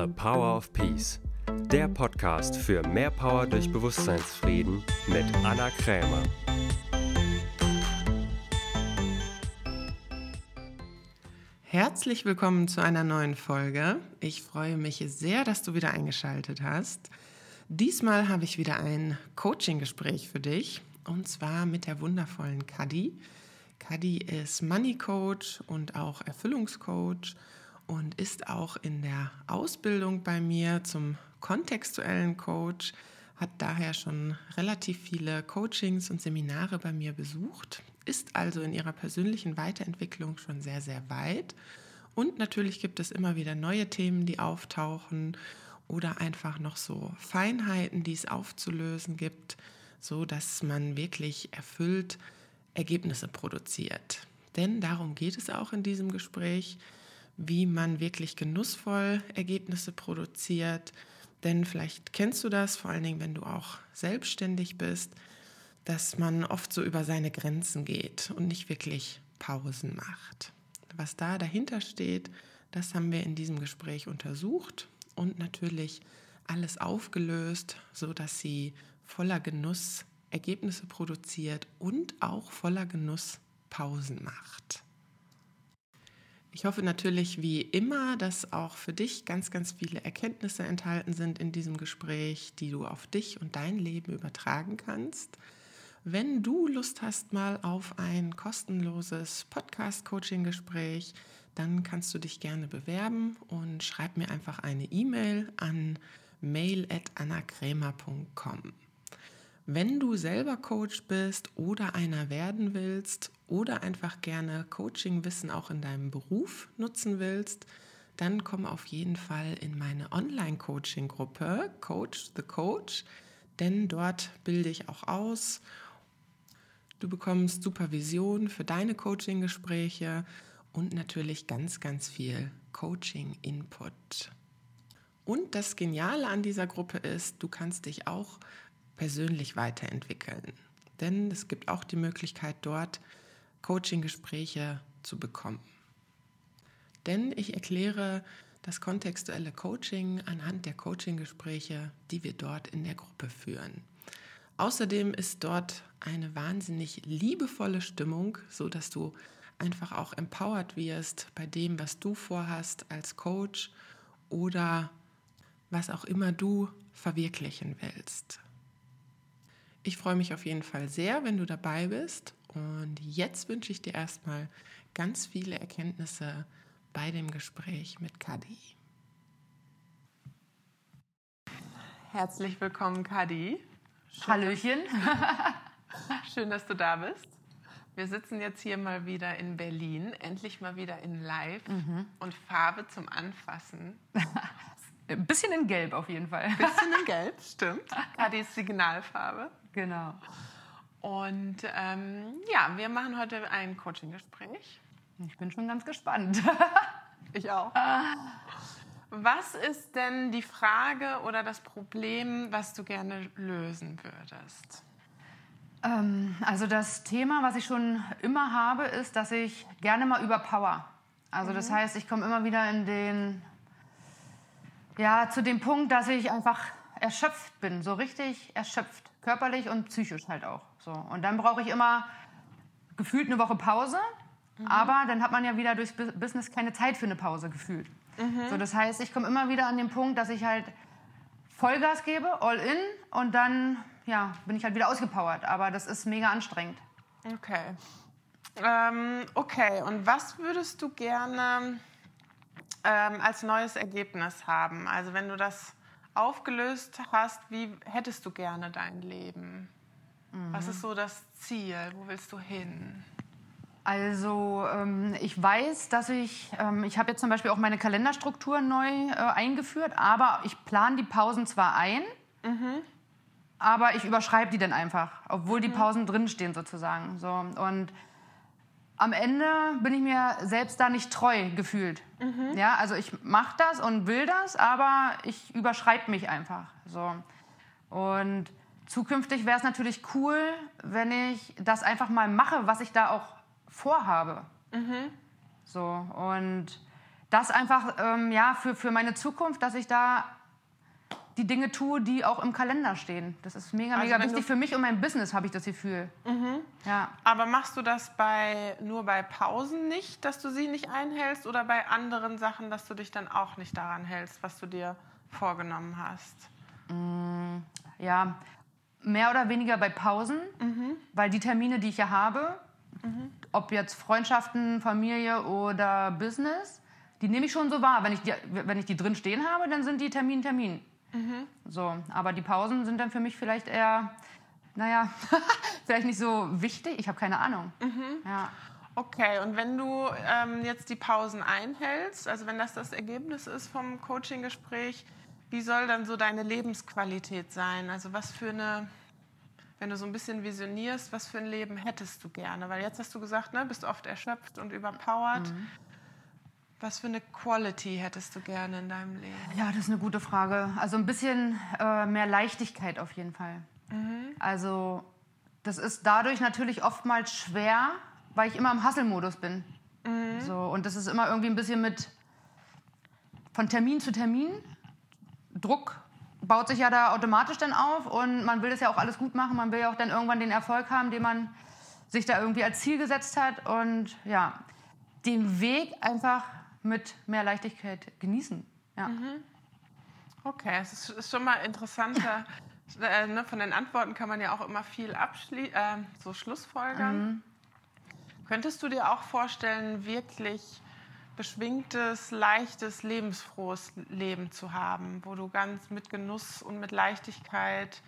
The Power of Peace, der Podcast für mehr Power durch Bewusstseinsfrieden mit Anna Krämer. Herzlich willkommen zu einer neuen Folge. Ich freue mich sehr, dass du wieder eingeschaltet hast. Diesmal habe ich wieder ein Coaching-Gespräch für dich und zwar mit der wundervollen Kadi. Kadi ist Money Coach und auch Erfüllungscoach und ist auch in der Ausbildung bei mir zum kontextuellen Coach, hat daher schon relativ viele Coachings und Seminare bei mir besucht, ist also in ihrer persönlichen Weiterentwicklung schon sehr, sehr weit. Und natürlich gibt es immer wieder neue Themen, die auftauchen oder einfach noch so Feinheiten, die es aufzulösen gibt, so dass man wirklich erfüllt Ergebnisse produziert. Denn darum geht es auch in diesem Gespräch wie man wirklich genussvoll Ergebnisse produziert. Denn vielleicht kennst du das, vor allen Dingen, wenn du auch selbstständig bist, dass man oft so über seine Grenzen geht und nicht wirklich Pausen macht. Was da dahinter steht, das haben wir in diesem Gespräch untersucht und natürlich alles aufgelöst, so dass sie voller Genuss Ergebnisse produziert und auch voller Genuss Pausen macht. Ich hoffe natürlich wie immer, dass auch für dich ganz, ganz viele Erkenntnisse enthalten sind in diesem Gespräch, die du auf dich und dein Leben übertragen kannst. Wenn du Lust hast mal auf ein kostenloses Podcast-Coaching-Gespräch, dann kannst du dich gerne bewerben und schreib mir einfach eine E-Mail an mail.annakrämer.com. Wenn du selber Coach bist oder einer werden willst oder einfach gerne Coaching-Wissen auch in deinem Beruf nutzen willst, dann komm auf jeden Fall in meine Online-Coaching-Gruppe Coach the Coach, denn dort bilde ich auch aus. Du bekommst Supervision für deine Coaching-Gespräche und natürlich ganz, ganz viel Coaching-Input. Und das Geniale an dieser Gruppe ist, du kannst dich auch persönlich weiterentwickeln. Denn es gibt auch die Möglichkeit, dort Coaching-Gespräche zu bekommen. Denn ich erkläre das kontextuelle Coaching anhand der Coaching-Gespräche, die wir dort in der Gruppe führen. Außerdem ist dort eine wahnsinnig liebevolle Stimmung, so dass du einfach auch empowered wirst bei dem, was du vorhast als Coach oder was auch immer du verwirklichen willst. Ich freue mich auf jeden Fall sehr, wenn du dabei bist. Und jetzt wünsche ich dir erstmal ganz viele Erkenntnisse bei dem Gespräch mit Kadi. Herzlich willkommen, Kadi. Hallöchen. Schön, dass du da bist. Wir sitzen jetzt hier mal wieder in Berlin, endlich mal wieder in Live mhm. und Farbe zum Anfassen. Ein bisschen in Gelb auf jeden Fall. Ein bisschen in Gelb, stimmt. Kadis Signalfarbe. Genau. Und ähm, ja, wir machen heute ein Coaching-Gespräch. Ich bin schon ganz gespannt. ich auch. Was ist denn die Frage oder das Problem, was du gerne lösen würdest? Ähm, also das Thema, was ich schon immer habe, ist, dass ich gerne mal überpower. Also mhm. das heißt, ich komme immer wieder in den, ja, zu dem Punkt, dass ich einfach erschöpft bin, so richtig erschöpft körperlich und psychisch halt auch. So. Und dann brauche ich immer gefühlt eine Woche Pause, mhm. aber dann hat man ja wieder durchs Business keine Zeit für eine Pause gefühlt. Mhm. So, das heißt, ich komme immer wieder an den Punkt, dass ich halt Vollgas gebe, all in und dann ja, bin ich halt wieder ausgepowert. Aber das ist mega anstrengend. Okay. Ähm, okay, und was würdest du gerne ähm, als neues Ergebnis haben? Also wenn du das aufgelöst hast, wie hättest du gerne dein Leben? Mhm. Was ist so das Ziel? Wo willst du hin? Also ähm, ich weiß, dass ich, ähm, ich habe jetzt zum Beispiel auch meine Kalenderstruktur neu äh, eingeführt, aber ich plane die Pausen zwar ein, mhm. aber ich überschreibe die dann einfach, obwohl mhm. die Pausen drinstehen sozusagen. So. Und am Ende bin ich mir selbst da nicht treu gefühlt. Mhm. Ja, also ich mache das und will das, aber ich überschreibe mich einfach. So. Und zukünftig wäre es natürlich cool, wenn ich das einfach mal mache, was ich da auch vorhabe. Mhm. So, und das einfach ähm, ja, für, für meine Zukunft, dass ich da die Dinge tue, die auch im Kalender stehen. Das ist mega, Also mega wichtig für mich und mein Business, habe ich das Gefühl. Ja. Aber machst du das bei, nur bei Pausen nicht, dass du sie nicht einhältst oder bei anderen Sachen, dass du dich dann auch nicht daran hältst, was du dir vorgenommen hast? ja, mehr oder weniger bei Pausen, weil die Termine, die ich ja habe, ob jetzt Freundschaften, Familie oder Business, die nehme ich schon so wahr. Wenn ich die, wenn ich die drin stehen habe, dann sind die Termin Termin. So, aber die Pausen sind dann für mich vielleicht eher, naja, vielleicht nicht so wichtig. Ich habe keine Ahnung. Ja. Okay, und wenn du ähm, jetzt die Pausen einhältst, also wenn das das Ergebnis ist vom Coaching-Gespräch, wie soll dann so deine Lebensqualität sein? Also was für eine, wenn du so ein bisschen visionierst, was für ein Leben hättest du gerne? Weil jetzt hast du gesagt, ne, bist oft erschöpft und überpowered. Was für eine Quality hättest du gerne in deinem Leben? Ja, das ist eine gute Frage. Also ein bisschen äh, mehr Leichtigkeit auf jeden Fall. Also das ist dadurch natürlich oftmals schwer, weil ich immer im Hustle-Modus bin. So, und das ist immer irgendwie ein bisschen mit von Termin zu Termin. Druck baut sich ja da automatisch dann auf und man will das ja auch alles gut machen. Man will ja auch dann irgendwann den Erfolg haben, den man sich da irgendwie als Ziel gesetzt hat. Und ja, den Weg einfach mit mehr Leichtigkeit genießen. Ja. Okay, es ist, schon mal interessanter. äh, ne, von den Antworten kann man ja auch immer viel abschli äh, so Schlussfolgern. Könntest du dir auch vorstellen, wirklich beschwingtes, leichtes, lebensfrohes Leben zu haben, wo du ganz mit Genuss und mit Leichtigkeit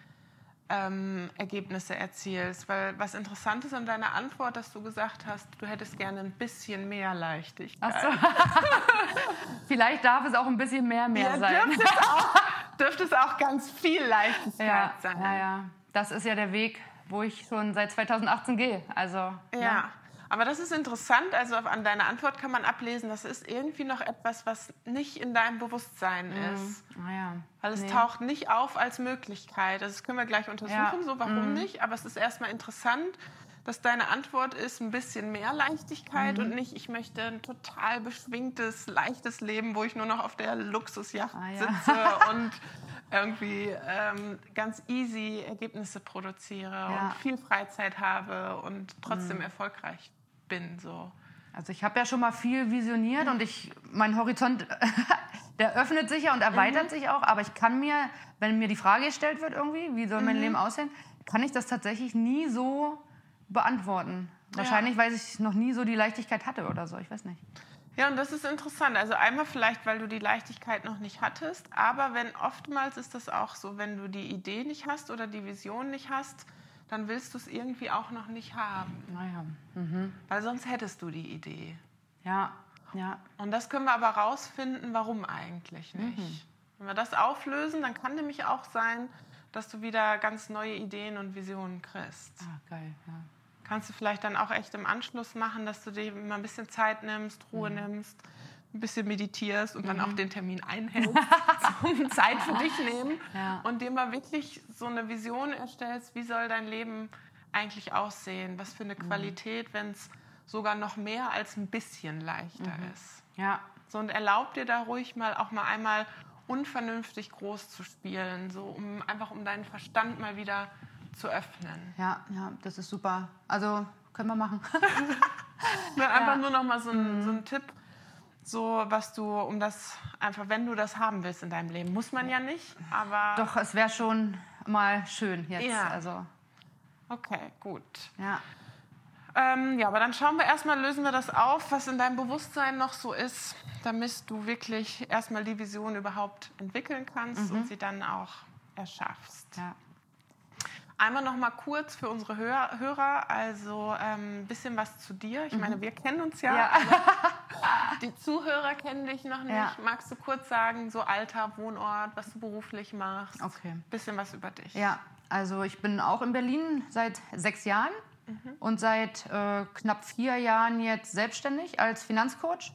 ähm, Ergebnisse erzielst? Weil was interessant ist an deiner Antwort, dass du gesagt hast, du hättest gerne ein bisschen mehr Leichtigkeit. Ach so. Vielleicht darf es auch ein bisschen mehr mehr Ja, sein. dürfte es, auch, dürfte es auch ganz viel Leichtigkeit Ja, sein. ja, ja. Das ist ja der Weg, wo ich schon seit 2018 gehe. Also, Ja. Aber das ist interessant. Also an deiner Antwort kann man ablesen, das ist irgendwie noch etwas, was nicht in deinem Bewusstsein ist. Naja. Weil es Nee. taucht nicht auf als Möglichkeit. Also das können wir gleich untersuchen, Ja. Mhm. so warum nicht. Aber es ist erstmal interessant, dass deine Antwort ist ein bisschen mehr Leichtigkeit Mhm. und nicht, ich möchte ein total beschwingtes, leichtes Leben, wo ich nur noch auf der Luxusjacht Ah, ja. sitze und irgendwie ähm, ganz easy Ergebnisse produziere Ja. Mhm. und viel Freizeit habe und trotzdem erfolgreich bin. So. Also ich habe ja schon mal viel visioniert und ich, mein Horizont, der öffnet sich ja und erweitert Mhm. sich auch. Aber ich kann mir, wenn mir die Frage gestellt wird irgendwie, wie soll mein Mhm. Leben aussehen, kann ich das tatsächlich nie so beantworten. Wahrscheinlich, weil ich noch nie so die Leichtigkeit hatte oder so. Ich weiß nicht. Ja, und das ist interessant. Also einmal vielleicht, weil du die Leichtigkeit noch nicht hattest, aber wenn oftmals ist das auch so, wenn du die Idee nicht hast oder die Vision nicht hast, dann willst du es irgendwie auch noch nicht haben, Naja. weil sonst hättest du die Idee. Ja, ja. Und das können wir aber rausfinden, warum eigentlich nicht. Wenn wir das auflösen, dann kann nämlich auch sein, dass du wieder ganz neue Ideen und Visionen kriegst. Ah, geil. Ja. Kannst du vielleicht dann auch echt im Anschluss machen, dass du dir mal ein bisschen Zeit nimmst, Ruhe nimmst, ein bisschen meditierst und dann auch den Termin einhältst, zum Zeit für dich nehmen Ja. und dir mal wirklich so eine Vision erstellst, wie soll dein Leben eigentlich aussehen, was für eine Qualität, wenn es sogar noch mehr als ein bisschen leichter ist. Ja, So, und erlaub dir da ruhig mal auch mal einmal unvernünftig groß zu spielen, so um einfach um deinen Verstand mal wieder zu öffnen. ja, ja, das ist super. Also können wir machen. Einfach nur noch mal so ein, so ein Tipp, so was du, um das einfach, wenn du das haben willst in deinem Leben, muss man ja nicht, aber Doch, es wäre schon mal schön jetzt. Ja. Also, okay, gut. ja. Ähm, ja, aber dann schauen wir erstmal, lösen wir das auf, was in deinem Bewusstsein noch so ist, damit du wirklich erstmal die Vision überhaupt entwickeln kannst und sie dann auch erschaffst. ja. Einmal noch mal kurz für unsere Hör Hörer, also ähm, ein bisschen was zu dir. Ich meine, wir kennen uns ja, Ja. die Zuhörer kennen dich noch nicht. Ja. Magst du kurz sagen, so Alter, Wohnort, was du beruflich machst? Okay. Bisschen was über dich. Ja, also ich bin auch in Berlin seit sechs Jahren und seit äh, knapp vier Jahren jetzt selbstständig als Finanzcoach.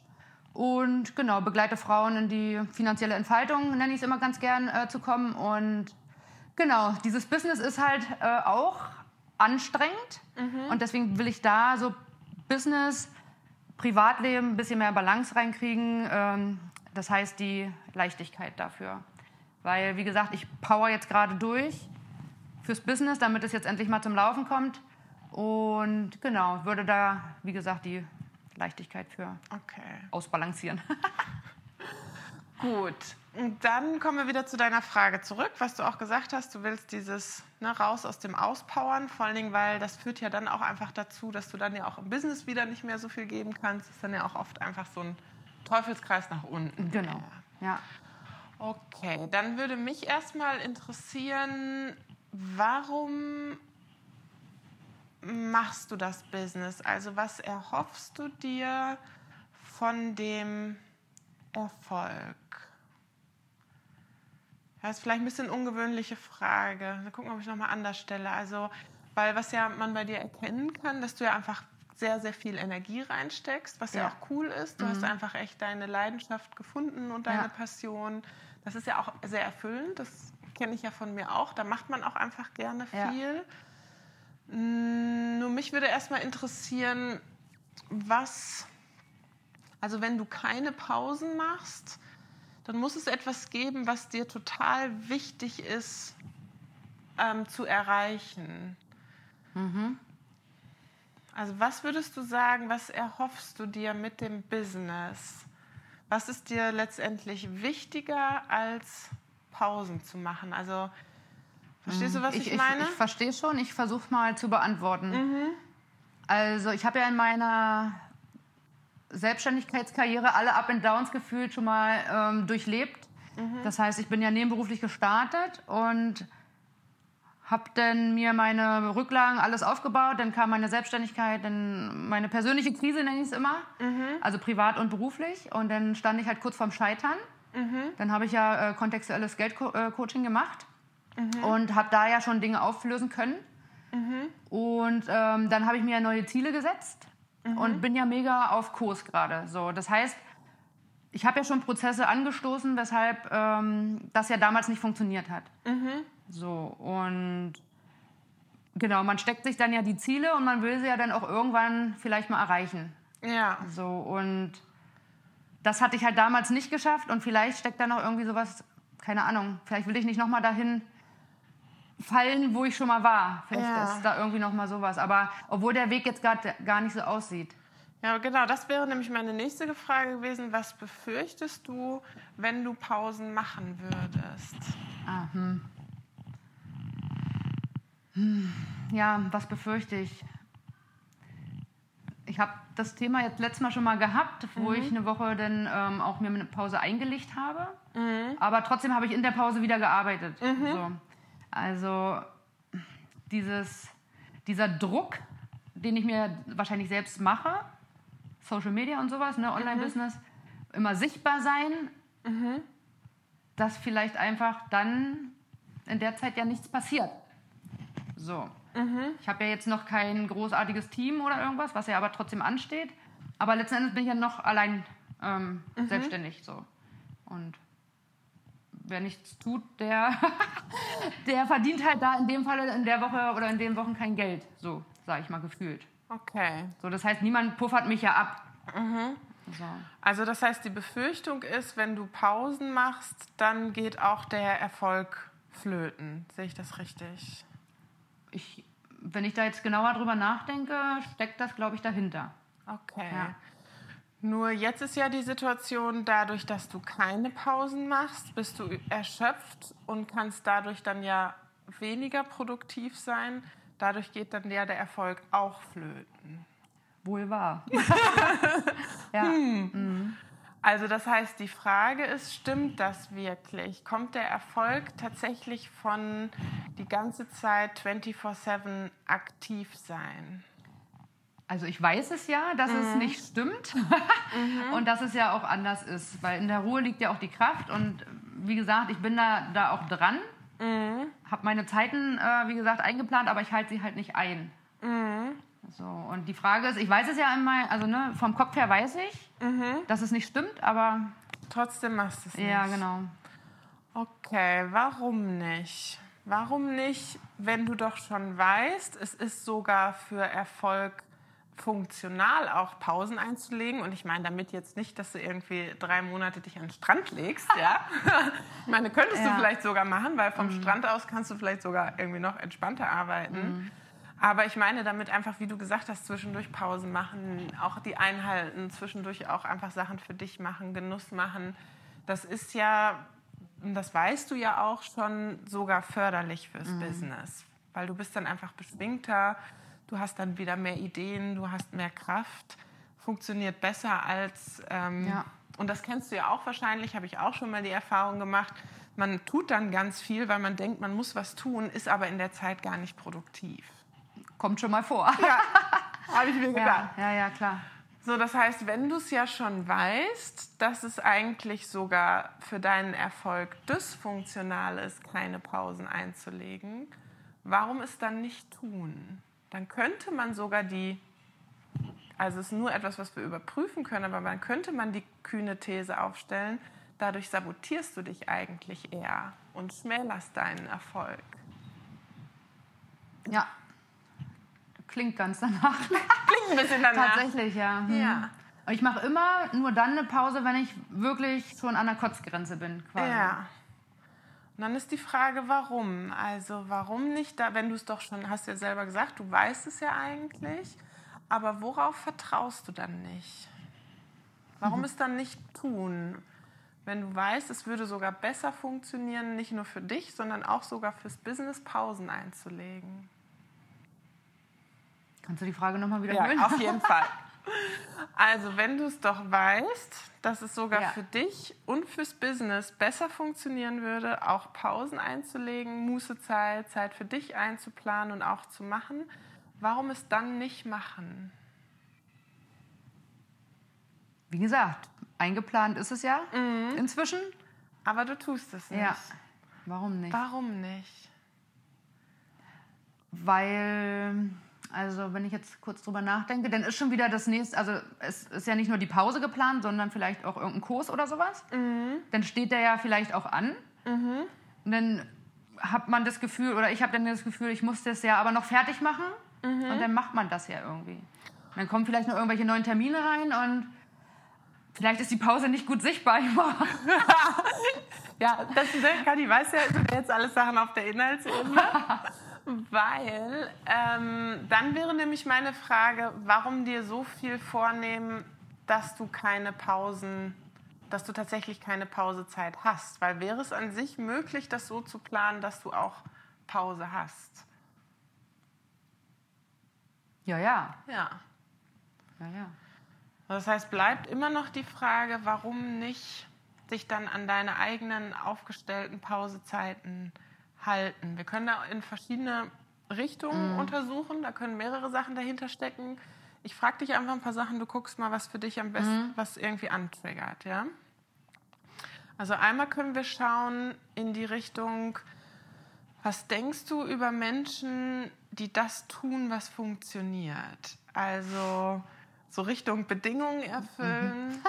Und genau, begleite Frauen in die finanzielle Entfaltung, nenne ich es immer ganz gern, äh, zu kommen. Und genau, dieses Business ist halt äh, auch anstrengend. Und deswegen will ich da so Business Privatleben ein bisschen mehr Balance reinkriegen. Ähm, das heißt die Leichtigkeit dafür. Weil, wie gesagt, ich power jetzt gerade durch fürs Business, damit es jetzt endlich mal zum Laufen kommt. Und genau, würde da, wie gesagt, die Leichtigkeit für Okay. ausbalancieren. Gut. Und dann kommen wir wieder zu deiner Frage zurück, was du auch gesagt hast. Du willst dieses ne, raus aus dem Auspowern, vor allen Dingen, weil das führt ja dann auch einfach dazu, dass du dann ja auch im Business wieder nicht mehr so viel geben kannst. Das ist dann ja auch oft einfach so ein Teufelskreis nach unten. genau. Ja. Okay, dann würde mich erstmal interessieren, warum machst du das Business? Also was erhoffst du dir von dem Erfolg? Das ist vielleicht ein bisschen eine ungewöhnliche Frage. Wir gucken, ob ich nochmal anders stelle. Also, weil was ja man bei dir erkennen kann, dass du ja einfach sehr, sehr viel Energie reinsteckst, was ja, Ja. auch cool ist. Du hast einfach echt deine Leidenschaft gefunden und deine Ja. Passion. Das ist ja auch sehr erfüllend. Das kenne ich ja von mir auch. Da macht man auch einfach gerne Ja. viel. Mm, Nur mich würde erstmal interessieren, was, also wenn du keine Pausen machst, dann muss es etwas geben, was dir total wichtig ist ähm, zu erreichen. Also was würdest du sagen, was erhoffst du dir mit dem Business? Was ist dir letztendlich wichtiger als Pausen zu machen? Also verstehst du, was ich, ich, meine? Ich, verstehe schon, ich versuche mal zu beantworten. Also ich habe ja in meiner Selbstständigkeitskarriere alle Up and Downs gefühlt schon mal ähm, durchlebt. Das heißt, ich bin ja nebenberuflich gestartet und habe dann mir meine Rücklagen alles aufgebaut. Dann kam meine Selbstständigkeit, dann meine persönliche Krise nenne ich es immer, also privat und beruflich. Und dann stand ich halt kurz vorm Scheitern. Dann habe ich ja äh, kontextuelles Geldcoaching gemacht und habe da ja schon Dinge auflösen können. Und ähm, dann habe ich mir neue Ziele gesetzt und bin ja mega auf Kurs gerade. So, das heißt, ich habe ja schon Prozesse angestoßen, weshalb ähm, das ja damals nicht funktioniert hat. So und genau, man steckt sich dann ja die Ziele und man will sie ja dann auch irgendwann vielleicht mal erreichen. ja. So und das hatte ich halt damals nicht geschafft und vielleicht steckt da noch irgendwie sowas, keine Ahnung, vielleicht will ich nicht nochmal dahin fallen, wo ich schon mal war. Vielleicht Ja. ist da irgendwie nochmal sowas. Aber obwohl der Weg jetzt gerade gar nicht so aussieht. Ja, genau, das wäre nämlich meine nächste Frage gewesen. Was befürchtest du, wenn du Pausen machen würdest? Ah, hm. Hm, Ja, was befürchte ich? Ich habe das Thema jetzt letztes Mal schon mal gehabt, wo ich eine Woche dann ähm, auch mir eine Pause eingelegt habe. Aber trotzdem habe ich in der Pause wieder gearbeitet. So. Also dieses, dieser Druck, den ich mir wahrscheinlich selbst mache, Social Media und sowas, ne, Online-Business, immer sichtbar sein, dass vielleicht einfach dann in der Zeit ja nichts passiert. So. Ich habe ja jetzt noch kein großartiges Team oder irgendwas, was ja aber trotzdem ansteht. Aber letzten Endes bin ich ja noch allein ähm, selbstständig so. Und wer nichts tut, der, der verdient halt da in dem Fall in der Woche oder in den Wochen kein Geld. So, sage ich mal gefühlt. Okay. So, das heißt, niemand puffert mich ja ab. So. Also das heißt, die Befürchtung ist, wenn du Pausen machst, dann geht auch der Erfolg flöten. Sehe ich das richtig? Ich, wenn ich da jetzt genauer drüber nachdenke, steckt das, glaube ich, dahinter. Okay. Ja. Nur jetzt ist ja die Situation, dadurch, dass du keine Pausen machst, bist du erschöpft und kannst dadurch dann ja weniger produktiv sein. Dadurch geht dann ja der Erfolg auch flöten. Wohl wahr. ja. Also das heißt, die Frage ist, stimmt das wirklich? Kommt der Erfolg tatsächlich von die ganze Zeit 24/7 aktiv sein? Also ich weiß es ja, dass es nicht stimmt und dass es ja auch anders ist, weil in der Ruhe liegt ja auch die Kraft und wie gesagt, ich bin da, da auch dran, habe meine Zeiten, äh, wie gesagt, eingeplant, aber ich halte sie halt nicht ein. So, und die Frage ist, ich weiß es ja einmal, also ne, vom Kopf her weiß ich, dass es nicht stimmt, aber Trotzdem machst du es nicht. ja, genau. Okay, warum nicht? Warum nicht, wenn du doch schon weißt, es ist sogar für Erfolg funktional auch Pausen einzulegen. Und ich meine damit jetzt nicht, dass du irgendwie drei Monate dich an den Strand legst. Ja? ich meine, könntest ja. du vielleicht sogar machen, weil vom mhm. Strand aus kannst du vielleicht sogar irgendwie noch entspannter arbeiten. Mhm. Aber ich meine damit einfach, wie du gesagt hast, zwischendurch Pausen machen, auch die einhalten, zwischendurch auch einfach Sachen für dich machen, Genuss machen. Das ist ja, das weißt du ja auch schon, sogar förderlich fürs mhm. Business. Weil du bist dann einfach beschwingter, du hast dann wieder mehr Ideen, du hast mehr Kraft, funktioniert besser als... Ähm, ja. Und das kennst du ja auch wahrscheinlich, habe ich auch schon mal die Erfahrung gemacht. Man tut dann ganz viel, weil man denkt, man muss was tun, ist aber in der Zeit gar nicht produktiv. Kommt schon mal vor. Ja, habe ich mir gedacht. Ja, ja, ja, klar. So, das heißt, wenn du es ja schon weißt, dass es eigentlich sogar für deinen Erfolg dysfunktional ist, keine Pausen einzulegen, warum es dann nicht tun? Dann könnte man sogar die, also es ist nur etwas, was wir überprüfen können, aber man könnte man die kühne These aufstellen, dadurch sabotierst du dich eigentlich eher und schmälerst deinen Erfolg. Ja, Klingt ganz danach. Klingt ein bisschen danach. Tatsächlich, ja. Hm. ja. Ich mache immer nur dann eine Pause, wenn ich wirklich schon an der Kotzgrenze bin. Quasi. Ja. Und dann ist die Frage, warum? Also warum nicht da, wenn du es doch schon, hast ja selber gesagt, du weißt es ja eigentlich, aber worauf vertraust du dann nicht? Warum mhm. es dann nicht tun? Wenn du weißt, es würde sogar besser funktionieren, nicht nur für dich, sondern auch sogar fürs Business Pausen einzulegen. Kannst du die Frage nochmal wiederholen? Ja, auf jeden Fall. Also, wenn du es doch weißt, dass es sogar ja. für dich und fürs Business besser funktionieren würde, auch Pausen einzulegen, Mußezeit, Zeit für dich einzuplanen und auch zu machen, warum es dann nicht machen? Wie gesagt, eingeplant ist es ja mhm. inzwischen. Aber du tust es nicht. Ja. Warum nicht? Warum nicht? Weil also wenn ich jetzt kurz drüber nachdenke, dann ist schon wieder das nächste, also es ist ja nicht nur die Pause geplant, sondern vielleicht auch irgendein Kurs oder sowas. Mhm. Dann steht der ja vielleicht auch an. Mhm. Und dann hat man das Gefühl, oder ich habe dann das Gefühl, ich muss das ja aber noch fertig machen. Mhm. Und dann macht man das ja irgendwie. Und dann kommen vielleicht noch irgendwelche neuen Termine rein und vielleicht ist die Pause nicht gut sichtbar. ja, das ist, Kati weiß ja, jetzt alles Sachen auf der Inhaltsebene. Weil ähm, dann wäre nämlich meine Frage, warum dir so viel vornehmen, dass du keine Pausen, dass du tatsächlich keine Pausezeit hast? Weil wäre es an sich möglich, das so zu planen, dass du auch Pause hast? Ja, ja. Ja. Ja, ja. Das heißt, bleibt immer noch die Frage, warum nicht sich dann an deine eigenen aufgestellten Pausezeiten halten. Wir können da in verschiedene Richtungen mhm. untersuchen. Da können mehrere Sachen dahinter stecken. Ich frage dich einfach ein paar Sachen. Du guckst mal, was für dich am besten, mhm. was irgendwie antriggert. Ja? Also einmal können wir schauen in die Richtung, was denkst du über Menschen, die das tun, was funktioniert? Also so Richtung Bedingungen erfüllen,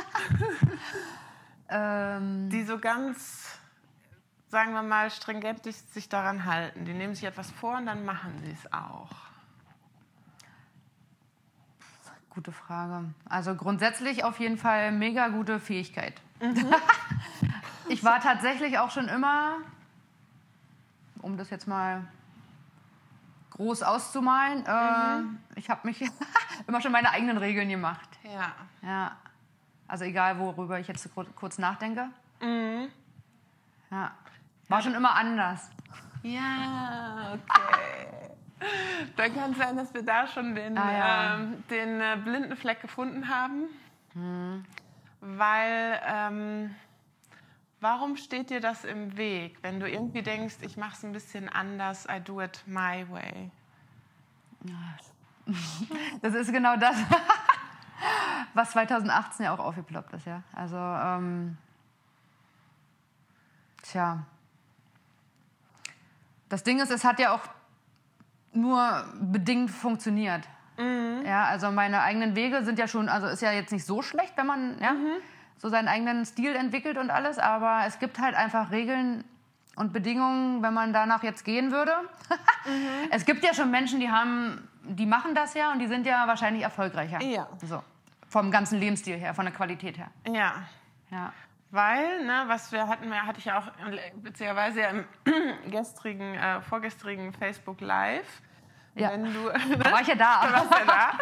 mhm. die so ganz sagen wir mal, stringent sich daran halten. Die nehmen sich etwas vor und dann machen sie es auch. Gute Frage. Also grundsätzlich auf jeden Fall mega gute Fähigkeit. Mhm. ich war tatsächlich auch schon immer, um das jetzt mal groß auszumalen, äh, mhm. ich habe mich immer schon meine eigenen Regeln gemacht. Ja. Ja. Also egal, worüber ich jetzt kurz nachdenke. Mhm. Ja. War schon immer anders. Ja, okay. Dann kann es sein, dass wir da schon den, ah, ja. ähm, den äh, blinden Fleck gefunden haben. Hm. Weil, ähm, warum steht dir das im Weg, wenn du irgendwie denkst, ich mache es ein bisschen anders, I do it my way? Das ist genau das, was 2018 ja auch aufgeploppt ist. Ja? Also, ähm, tja, das Ding ist, es hat ja auch nur bedingt funktioniert. Mhm. Ja, also meine eigenen Wege sind ja schon, also ist ja jetzt nicht so schlecht, wenn man ja, mhm. so seinen eigenen Stil entwickelt und alles, aber es gibt halt einfach Regeln und Bedingungen, wenn man danach jetzt gehen würde. mhm. Es gibt ja schon Menschen, die haben die machen das ja und die sind ja wahrscheinlich erfolgreicher. Ja. So. Vom ganzen Lebensstil her, von der Qualität her. Ja. Ja. Weil, ne, was wir hatten, hatte ich ja auch beziehungsweise im gestrigen, äh, vorgestrigen Facebook Live. Ja. Wenn du, Da war ich ja da. Du warst ja da.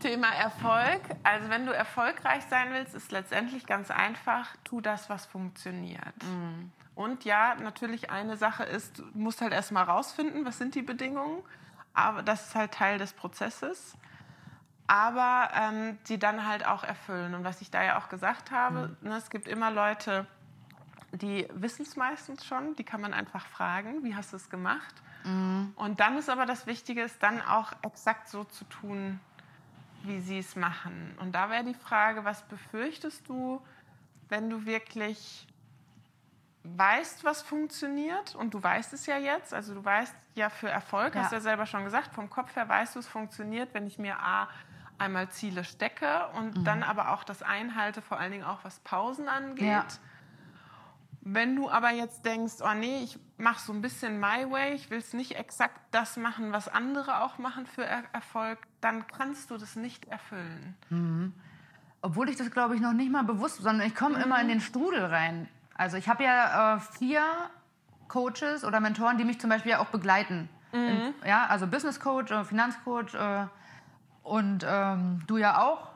Thema Erfolg. Also wenn du erfolgreich sein willst, ist letztendlich ganz einfach, tu das, was funktioniert. Mhm. Und ja, natürlich eine Sache ist, du musst halt erstmal rausfinden, was sind die Bedingungen. Aber das ist halt Teil des Prozesses. Aber ähm, die dann halt auch erfüllen. Und was ich da ja auch gesagt habe, ne, es gibt immer Leute, die wissen es meistens schon, die kann man einfach fragen, wie hast du es gemacht? Und dann ist aber das Wichtige, es dann auch exakt so zu tun, wie sie es machen. Und da wäre die Frage, was befürchtest du, wenn du wirklich weißt, was funktioniert und du weißt es ja jetzt, also du weißt ja für Erfolg, Ja. hast du ja selber schon gesagt, vom Kopf her weißt du, es funktioniert, wenn ich mir A, einmal Ziele stecke und dann aber auch das einhalte, vor allen Dingen auch was Pausen angeht. Ja. Wenn du aber jetzt denkst, oh nee, ich mache so ein bisschen my way, ich will es nicht exakt das machen, was andere auch machen für er Erfolg, dann kannst du das nicht erfüllen. Obwohl ich das, glaube ich, noch nicht mal bewusst, sondern ich komme immer in den Strudel rein. Also ich habe ja äh, vier Coaches oder Mentoren, die mich zum Beispiel ja auch begleiten. In, ja, also Business Coach, äh, Finanzcoach äh, und ähm, du ja auch.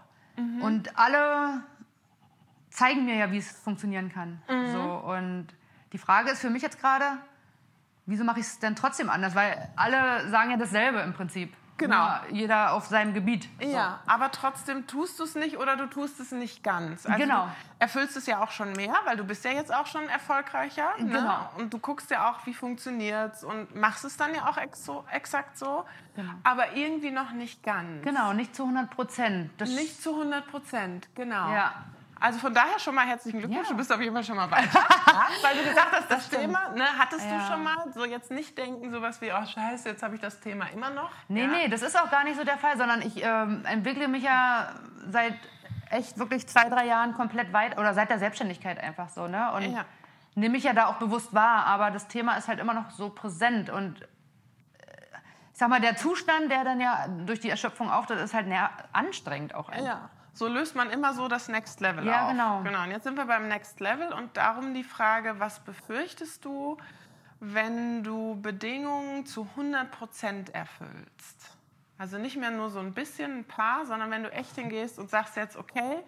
Und alle zeigen mir ja, wie es funktionieren kann. So, und die Frage ist für mich jetzt gerade, wieso mache ich es denn trotzdem anders? Weil alle sagen ja dasselbe im Prinzip. Genau. Nur jeder auf seinem Gebiet. So. Ja, aber trotzdem tust du es nicht oder du tust es nicht ganz. Also Genau. Du erfüllst es ja auch schon mehr, weil du bist ja jetzt auch schon erfolgreicher. Ne? Genau. Und du guckst ja auch, wie funktioniert's und machst es dann ja auch ex so, exakt so. Genau. Aber irgendwie noch nicht ganz. Genau, nicht zu 100 Prozent. Nicht zu 100 Prozent, genau. Ja. Also von daher schon mal herzlichen Glückwunsch. Ja. Du bist auf jeden Fall schon mal weiter. weil du gesagt hast, das, stimmt. Thema, ne, hattest du Ja. schon mal. So jetzt nicht denken, sowas wie, oh scheiße, jetzt habe ich das Thema immer noch. Nee, ja. nee, das ist auch gar nicht so der Fall, sondern ich ähm, entwickle mich ja seit echt wirklich zwei, drei Jahren komplett weit oder seit der Selbstständigkeit einfach so. Ne? Und Ja. nehme mich ja da auch bewusst wahr, aber das Thema ist halt immer noch so präsent und äh, ich sag mal, der Zustand, der dann ja durch die Erschöpfung auftritt, ist halt anstrengend auch. einfach. Ja, so löst man immer so das Next Level Ja, auf. genau. genau. Und jetzt sind wir beim Next Level und darum die Frage, was befürchtest du, wenn du Bedingungen zu 100% erfüllst? Also nicht mehr nur so ein bisschen, ein paar, sondern wenn du echt hingehst und sagst jetzt, okay,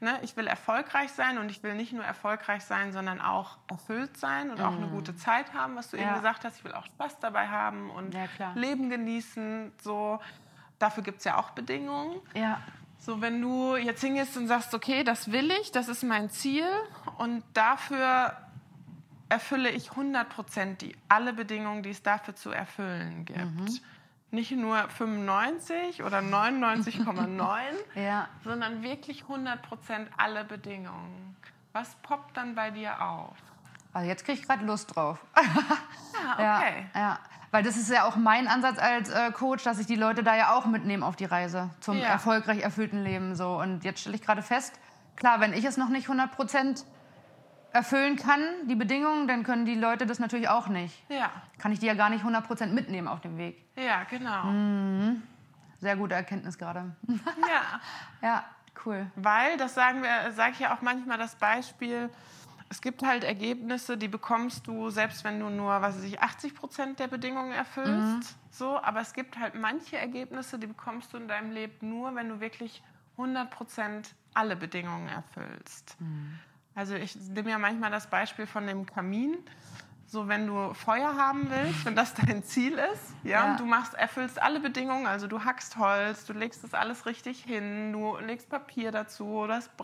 ne, ich will erfolgreich sein und ich will nicht nur erfolgreich sein, sondern auch erfüllt sein und auch eine gute Zeit haben, was du eben. Ja. gesagt hast, ich will auch Spaß dabei haben und Ja. Leben genießen, so. Dafür gibt es ja auch Bedingungen. Ja, So, wenn du jetzt hingehst und sagst, okay, das will ich, das ist mein Ziel und dafür erfülle ich 100 Prozent die, alle Bedingungen, die es dafür zu erfüllen gibt. Mhm. Nicht nur 95 oder 99,9, ja. sondern wirklich 100 Prozent alle Bedingungen. Was poppt dann bei dir auf? Also jetzt kriege ich gerade Lust drauf. Ah, okay. Ja, ja, weil das ist ja auch mein Ansatz als äh, Coach, dass ich die Leute da ja auch mitnehme auf die Reise zum Ja. erfolgreich erfüllten Leben. So. Und jetzt stelle ich gerade fest, klar, wenn ich es noch nicht 100 Prozent erfüllen kann, die Bedingungen, dann können die Leute das natürlich auch nicht. Ja, Kann ich die ja gar nicht 100 Prozent mitnehmen auf dem Weg. ja, genau. Mhm. Sehr gute Erkenntnis gerade. Ja. ja, cool. Weil, das sagen wir, sage ich ja auch manchmal das Beispiel, es gibt halt Ergebnisse, die bekommst du, selbst wenn du nur, was weiß ich, 80 Prozent der Bedingungen erfüllst. So, aber es gibt halt manche Ergebnisse, die bekommst du in deinem Leben nur, wenn du wirklich 100 Prozent alle Bedingungen erfüllst. Also ich nehme ja manchmal das Beispiel von dem Kamin. So, wenn du Feuer haben willst, wenn das dein Ziel ist, ja, Ja. und du machst, erfüllst alle Bedingungen, also du hackst Holz, du legst das alles richtig hin, du legst Papier dazu, du hast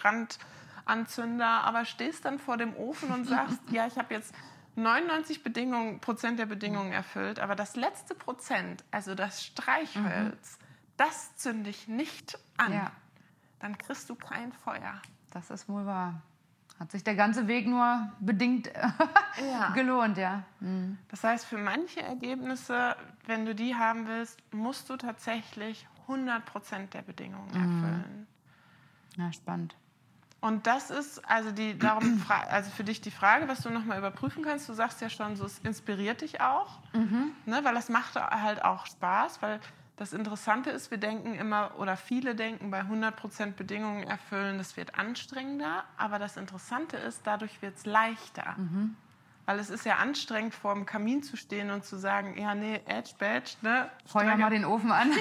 Brandanzünder, aber stehst dann vor dem Ofen und sagst, ja, ich habe jetzt 99 Bedingungen, Prozent der Bedingungen erfüllt, aber das letzte Prozent, also das Streichholz, das zünde ich nicht an. Ja. Dann kriegst du kein Feuer. Das ist wohl wahr. Hat sich der ganze Weg nur bedingt Ja. gelohnt, ja. Das heißt, für manche Ergebnisse, wenn du die haben willst, musst du tatsächlich 100% der Bedingungen erfüllen. Ja, spannend. Und das ist also die darum also für dich die Frage, was du nochmal überprüfen kannst. Du sagst ja schon, so es inspiriert dich auch, ne, weil das macht halt auch Spaß, weil Das Interessante ist, wir denken immer, oder viele denken, bei 100% Bedingungen erfüllen, das wird anstrengender. Aber das Interessante ist, dadurch wird es leichter. Weil es ist ja anstrengend, vor dem Kamin zu stehen und zu sagen, ja, nee, Edge, Badge, ne? Feuer mal den Ofen an.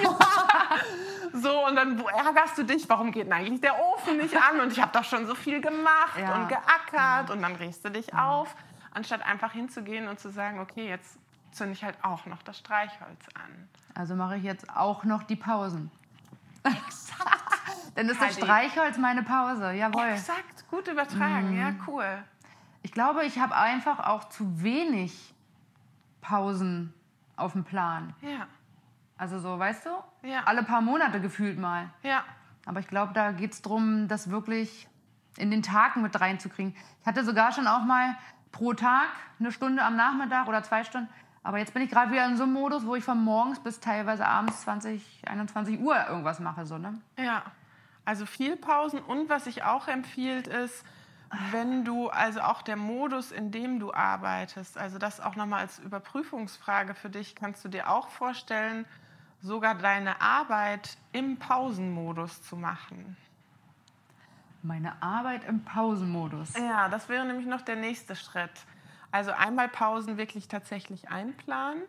So, und dann ärgerst du dich, warum geht denn eigentlich der Ofen nicht an? Und ich habe doch schon so viel gemacht Ja. und geackert und dann regst du dich auf, anstatt einfach hinzugehen und zu sagen, okay, jetzt zünde ich halt auch noch das Streichholz an. Also mache ich jetzt auch noch die Pausen. Dann ist das. Streichholz meine Pause. Jawohl. Exakt, gut übertragen, ja, cool. Ich glaube, ich habe einfach auch zu wenig Pausen auf dem Plan. Ja, Also so, weißt du? Ja. Alle paar Monate gefühlt mal. ja, Aber ich glaube, da geht es darum, das wirklich in den Tagen mit reinzukriegen. Ich hatte sogar schon auch mal pro Tag eine Stunde am Nachmittag oder zwei Stunden. Aber jetzt bin ich gerade wieder in so einem Modus, wo ich von morgens bis teilweise abends 20, 21 Uhr irgendwas mache. So, ne? ja. Also viel Pausen und was ich auch empfiehlt ist, wenn du, also auch der Modus, in dem du arbeitest, also das auch nochmal als Überprüfungsfrage für dich, kannst du dir auch vorstellen, sogar deine Arbeit im Pausenmodus zu machen. Meine Arbeit im Pausenmodus. Ja, das wäre nämlich noch der nächste Schritt. Also einmal Pausen wirklich tatsächlich einplanen,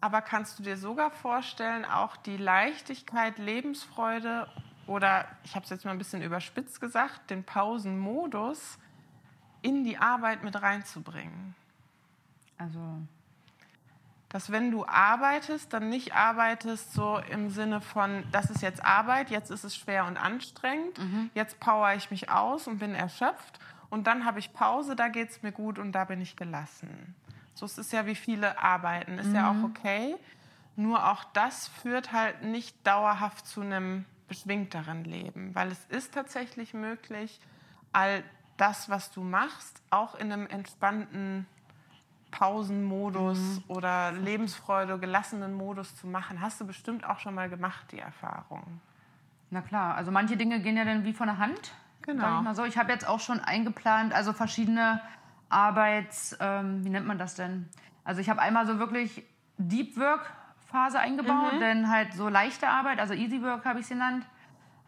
aber kannst du dir sogar vorstellen, auch die Leichtigkeit, Lebensfreude oder, ich habe es jetzt mal ein bisschen überspitzt gesagt, den Pausenmodus in die Arbeit mit reinzubringen? Also, Dass wenn du arbeitest, dann nicht arbeitest so im Sinne von, das ist jetzt Arbeit, jetzt ist es schwer und anstrengend, jetzt power ich mich aus und bin erschöpft und dann habe ich Pause, da geht es mir gut und da bin ich gelassen. So es ist ja wie viele arbeiten, ist ja auch okay. Nur auch das führt halt nicht dauerhaft zu einem beschwingteren Leben, weil es ist tatsächlich möglich, all das, was du machst, auch in einem entspannten Pausenmodus oder Lebensfreude, gelassenen Modus zu machen. Hast du bestimmt auch schon mal gemacht, die Erfahrung. na klar. Also manche Dinge gehen ja dann wie von der Hand. Genau. Ich so. Ich habe jetzt auch schon eingeplant, also verschiedene Arbeits, ähm, wie nennt man das denn? Also ich habe einmal so wirklich Deep Work Phase eingebaut, dann halt so leichte Arbeit, also Easy Work habe ich es genannt.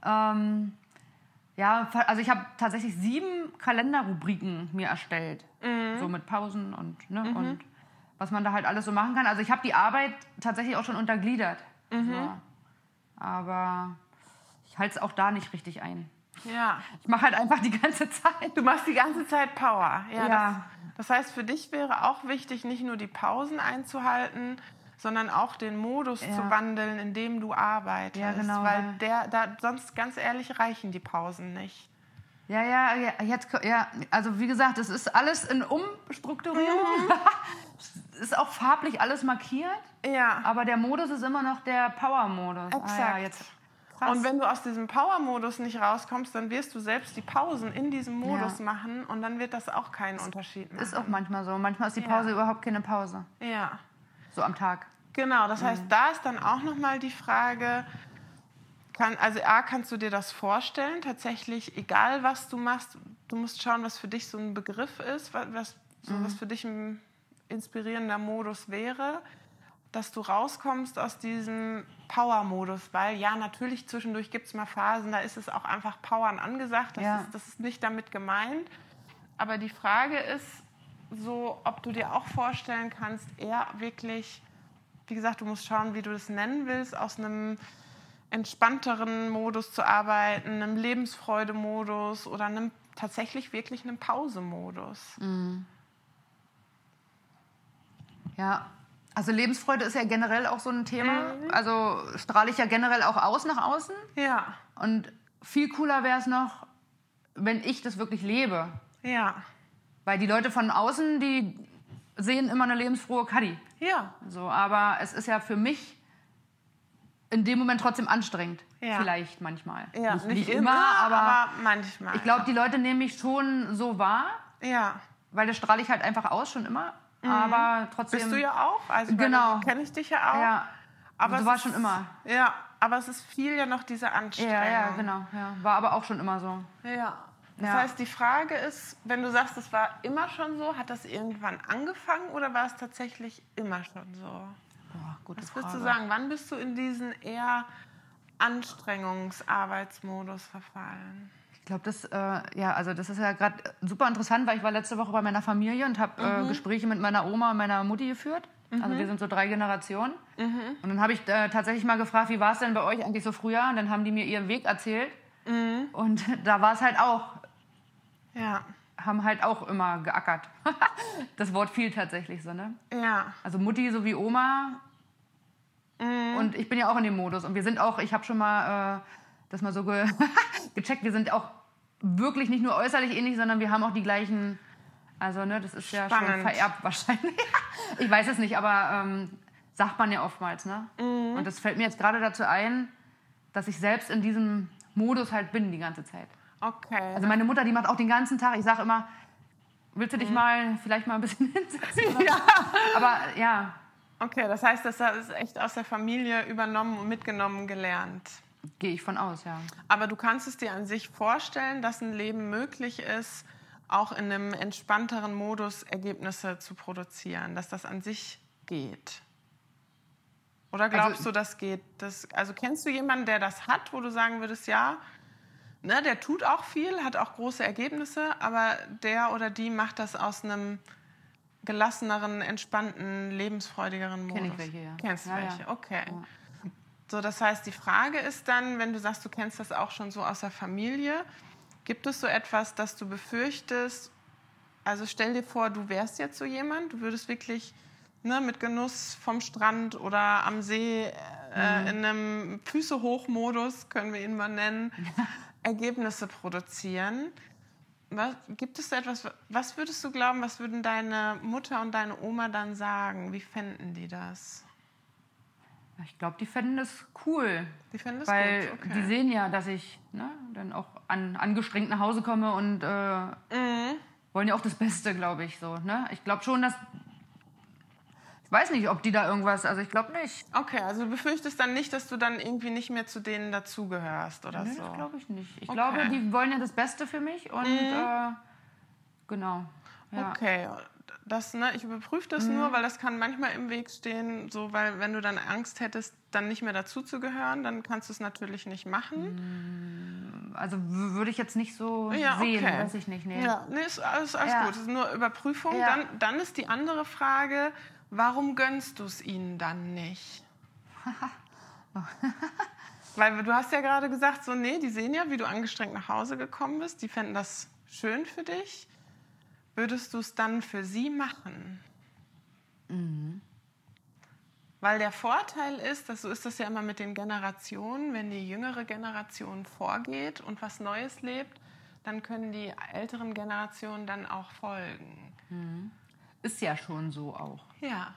Ähm, ja, also ich habe tatsächlich sieben Kalenderrubriken mir erstellt, so mit Pausen und ne, und was man da halt alles so machen kann. Also ich habe die Arbeit tatsächlich auch schon untergliedert. So. Aber ich halte es auch da nicht richtig ein. Ja. Ich mache halt einfach die ganze Zeit. Du machst die ganze Zeit Power. Ja, Ja. Das, das heißt, für dich wäre auch wichtig, nicht nur die Pausen einzuhalten, sondern auch den Modus Ja. zu wandeln, in dem du arbeitest. Ja, genau, Weil ja. der, da, sonst, ganz ehrlich, reichen die Pausen nicht. Ja, ja, ja, jetzt, ja, also wie gesagt, es ist alles in Umstrukturierung. Es ist auch farblich alles markiert, Ja. aber der Modus ist immer noch der Power-Modus. Ah, ja, Exakt. jetzt, krass. Und wenn du aus diesem Power-Modus nicht rauskommst, dann wirst du selbst die Pausen in diesem Modus Ja. machen und dann wird das auch keinen Unterschied machen. ist auch manchmal so. Manchmal ist die Ja. Pause überhaupt keine Pause. ja. So am Tag. Genau, das heißt, da ist dann auch nochmal die Frage, kann, also A, kannst du dir das vorstellen, tatsächlich, egal was du machst, du musst schauen, was für dich so ein Begriff ist, wa- was, so, was für dich ein inspirierender Modus wäre, dass du rauskommst aus diesem Power-Modus, weil ja, natürlich zwischendurch gibt es mal Phasen, da ist es auch einfach Powern angesagt, das, Ja. ist, das ist nicht damit gemeint, aber die Frage ist so, ob du dir auch vorstellen kannst, eher wirklich wie gesagt, du musst schauen, wie du das nennen willst, aus einem entspannteren Modus zu arbeiten, einem Lebensfreude-Modus oder einem tatsächlich wirklich einem Pause-Modus. Ja. Also Lebensfreude ist ja generell auch so ein Thema. Mhm. Also strahle ich ja generell auch aus nach außen. Ja, Und viel cooler wäre es noch, wenn ich das wirklich lebe. ja, Weil die Leute von außen, die sehen immer eine lebensfrohe Kadi. ja, So, aber es ist ja für mich in dem Moment trotzdem anstrengend. Ja. Vielleicht manchmal. ja. nicht, nicht immer, aber, manchmal. ich glaube, die Leute nehmen mich schon so wahr, ja. weil das strahle ich halt einfach aus schon immer. Aber trotzdem. Mhm. Bist du ja auch? Also Genau. kenne ich dich ja auch. Ja, aber so war ist- schon immer. Ja, aber es ist viel ja noch diese Anstrengung. ja, ja, genau. Ja. War aber auch schon immer so. Ja. Das Ja. heißt, die Frage ist, wenn du sagst, es war immer schon so, hat das irgendwann angefangen oder war es tatsächlich immer schon so? Boah, gute Was würdest du sagen, wann bist du in diesen eher Anstrengungs-Arbeitsmodus verfallen? Ich glaube, das, äh, ja, also das ist ja gerade super interessant, weil ich war letzte Woche bei meiner Familie und habe Mhm. äh, Gespräche mit meiner Oma und meiner Mutti geführt. Also wir sind so drei Generationen. Mhm. Und dann habe ich äh, tatsächlich mal gefragt, wie war es denn bei euch eigentlich so früher? Und dann haben die mir ihren Weg erzählt. Mhm. Und da war es halt auch, Ja, haben halt auch immer geackert. das Wort fiel tatsächlich so, ne? ja. Also Mutti sowie Oma. Mhm. Und ich bin ja auch in dem Modus. Und wir sind auch, ich habe schon mal äh, das mal so ge gecheckt, wir sind auch wirklich nicht nur äußerlich ähnlich, sondern wir haben auch die gleichen, also ne, das ist ja schon Spannend. vererbt wahrscheinlich. ich weiß es nicht, aber ähm, sagt man ja oftmals, ne? Mhm. Und das fällt mir jetzt gerade dazu ein, dass ich selbst in diesem Modus halt bin die ganze Zeit. Okay. Also meine Mutter, die macht auch den ganzen Tag, ich sage immer, willst du dich mal vielleicht mal ein bisschen hinsetzen? Mhm. ja. Aber ja, Okay, das heißt, das ist echt aus der Familie übernommen und mitgenommen gelernt. gehe ich von aus, ja. Aber du kannst es dir an sich vorstellen, dass ein Leben möglich ist, auch in einem entspannteren Modus Ergebnisse zu produzieren, dass das an sich geht. Oder glaubst Also- du, das geht? Das, also kennst du jemanden, der das hat, wo du sagen würdest, ja, ne, der tut auch viel, hat auch große Ergebnisse, aber der oder die macht das aus einem gelasseneren, entspannten, lebensfreudigeren Modus? Kenn ich welche, ja. Kennst du Ja, ja. welche? Okay. Ja. So, das heißt, die Frage ist dann, wenn du sagst, du kennst das auch schon so aus der Familie, gibt es so etwas, das du befürchtest? Also stell dir vor, du wärst jetzt so jemand, du würdest wirklich ne, mit Genuss vom Strand oder am See äh, in einem Füße hoch Modus, können wir ihn mal nennen, Ergebnisse produzieren. Was, gibt es da etwas, was würdest du glauben, was würden deine Mutter und deine Oma dann sagen? Wie fänden die das? Ich glaube, die fänden das cool. Die fänden das weil gut. Okay. die sehen ja, dass ich ne, dann auch an, angestrengt nach Hause komme und äh, Mhm. wollen ja auch das Beste, glaube ich. So, ne? Ich glaube schon, dass. Ich weiß nicht, ob die da irgendwas. Also, ich glaube nicht. Okay, also du befürchtest dann nicht, dass du dann irgendwie nicht mehr zu denen dazugehörst oder Nee, so. das glaube ich nicht. Ich Okay. glaube, die wollen ja das Beste für mich und äh, genau. Ja. Okay, das, ne, ich überprüfe das nur, weil das kann manchmal im Weg stehen, so, weil wenn du dann Angst hättest, dann nicht mehr dazuzugehören, dann kannst du es natürlich nicht machen. Also w- würde ich jetzt nicht so Ja, sehen, okay. weiß ich nicht. Nee. Ja, nee, ist alles, alles Ja. gut, das ist nur Überprüfung. Dann, dann ist die andere Frage, warum gönnst du es ihnen dann nicht? Weil du hast ja gerade gesagt, so, nee, die sehen ja, wie du angestrengt nach Hause gekommen bist, die fänden das schön für dich. Würdest du es dann für sie machen? Weil der Vorteil ist, dass so ist das ja immer mit den Generationen, wenn die jüngere Generation vorgeht und was Neues lebt, dann können die älteren Generationen dann auch folgen. Ist ja schon so auch. Ja,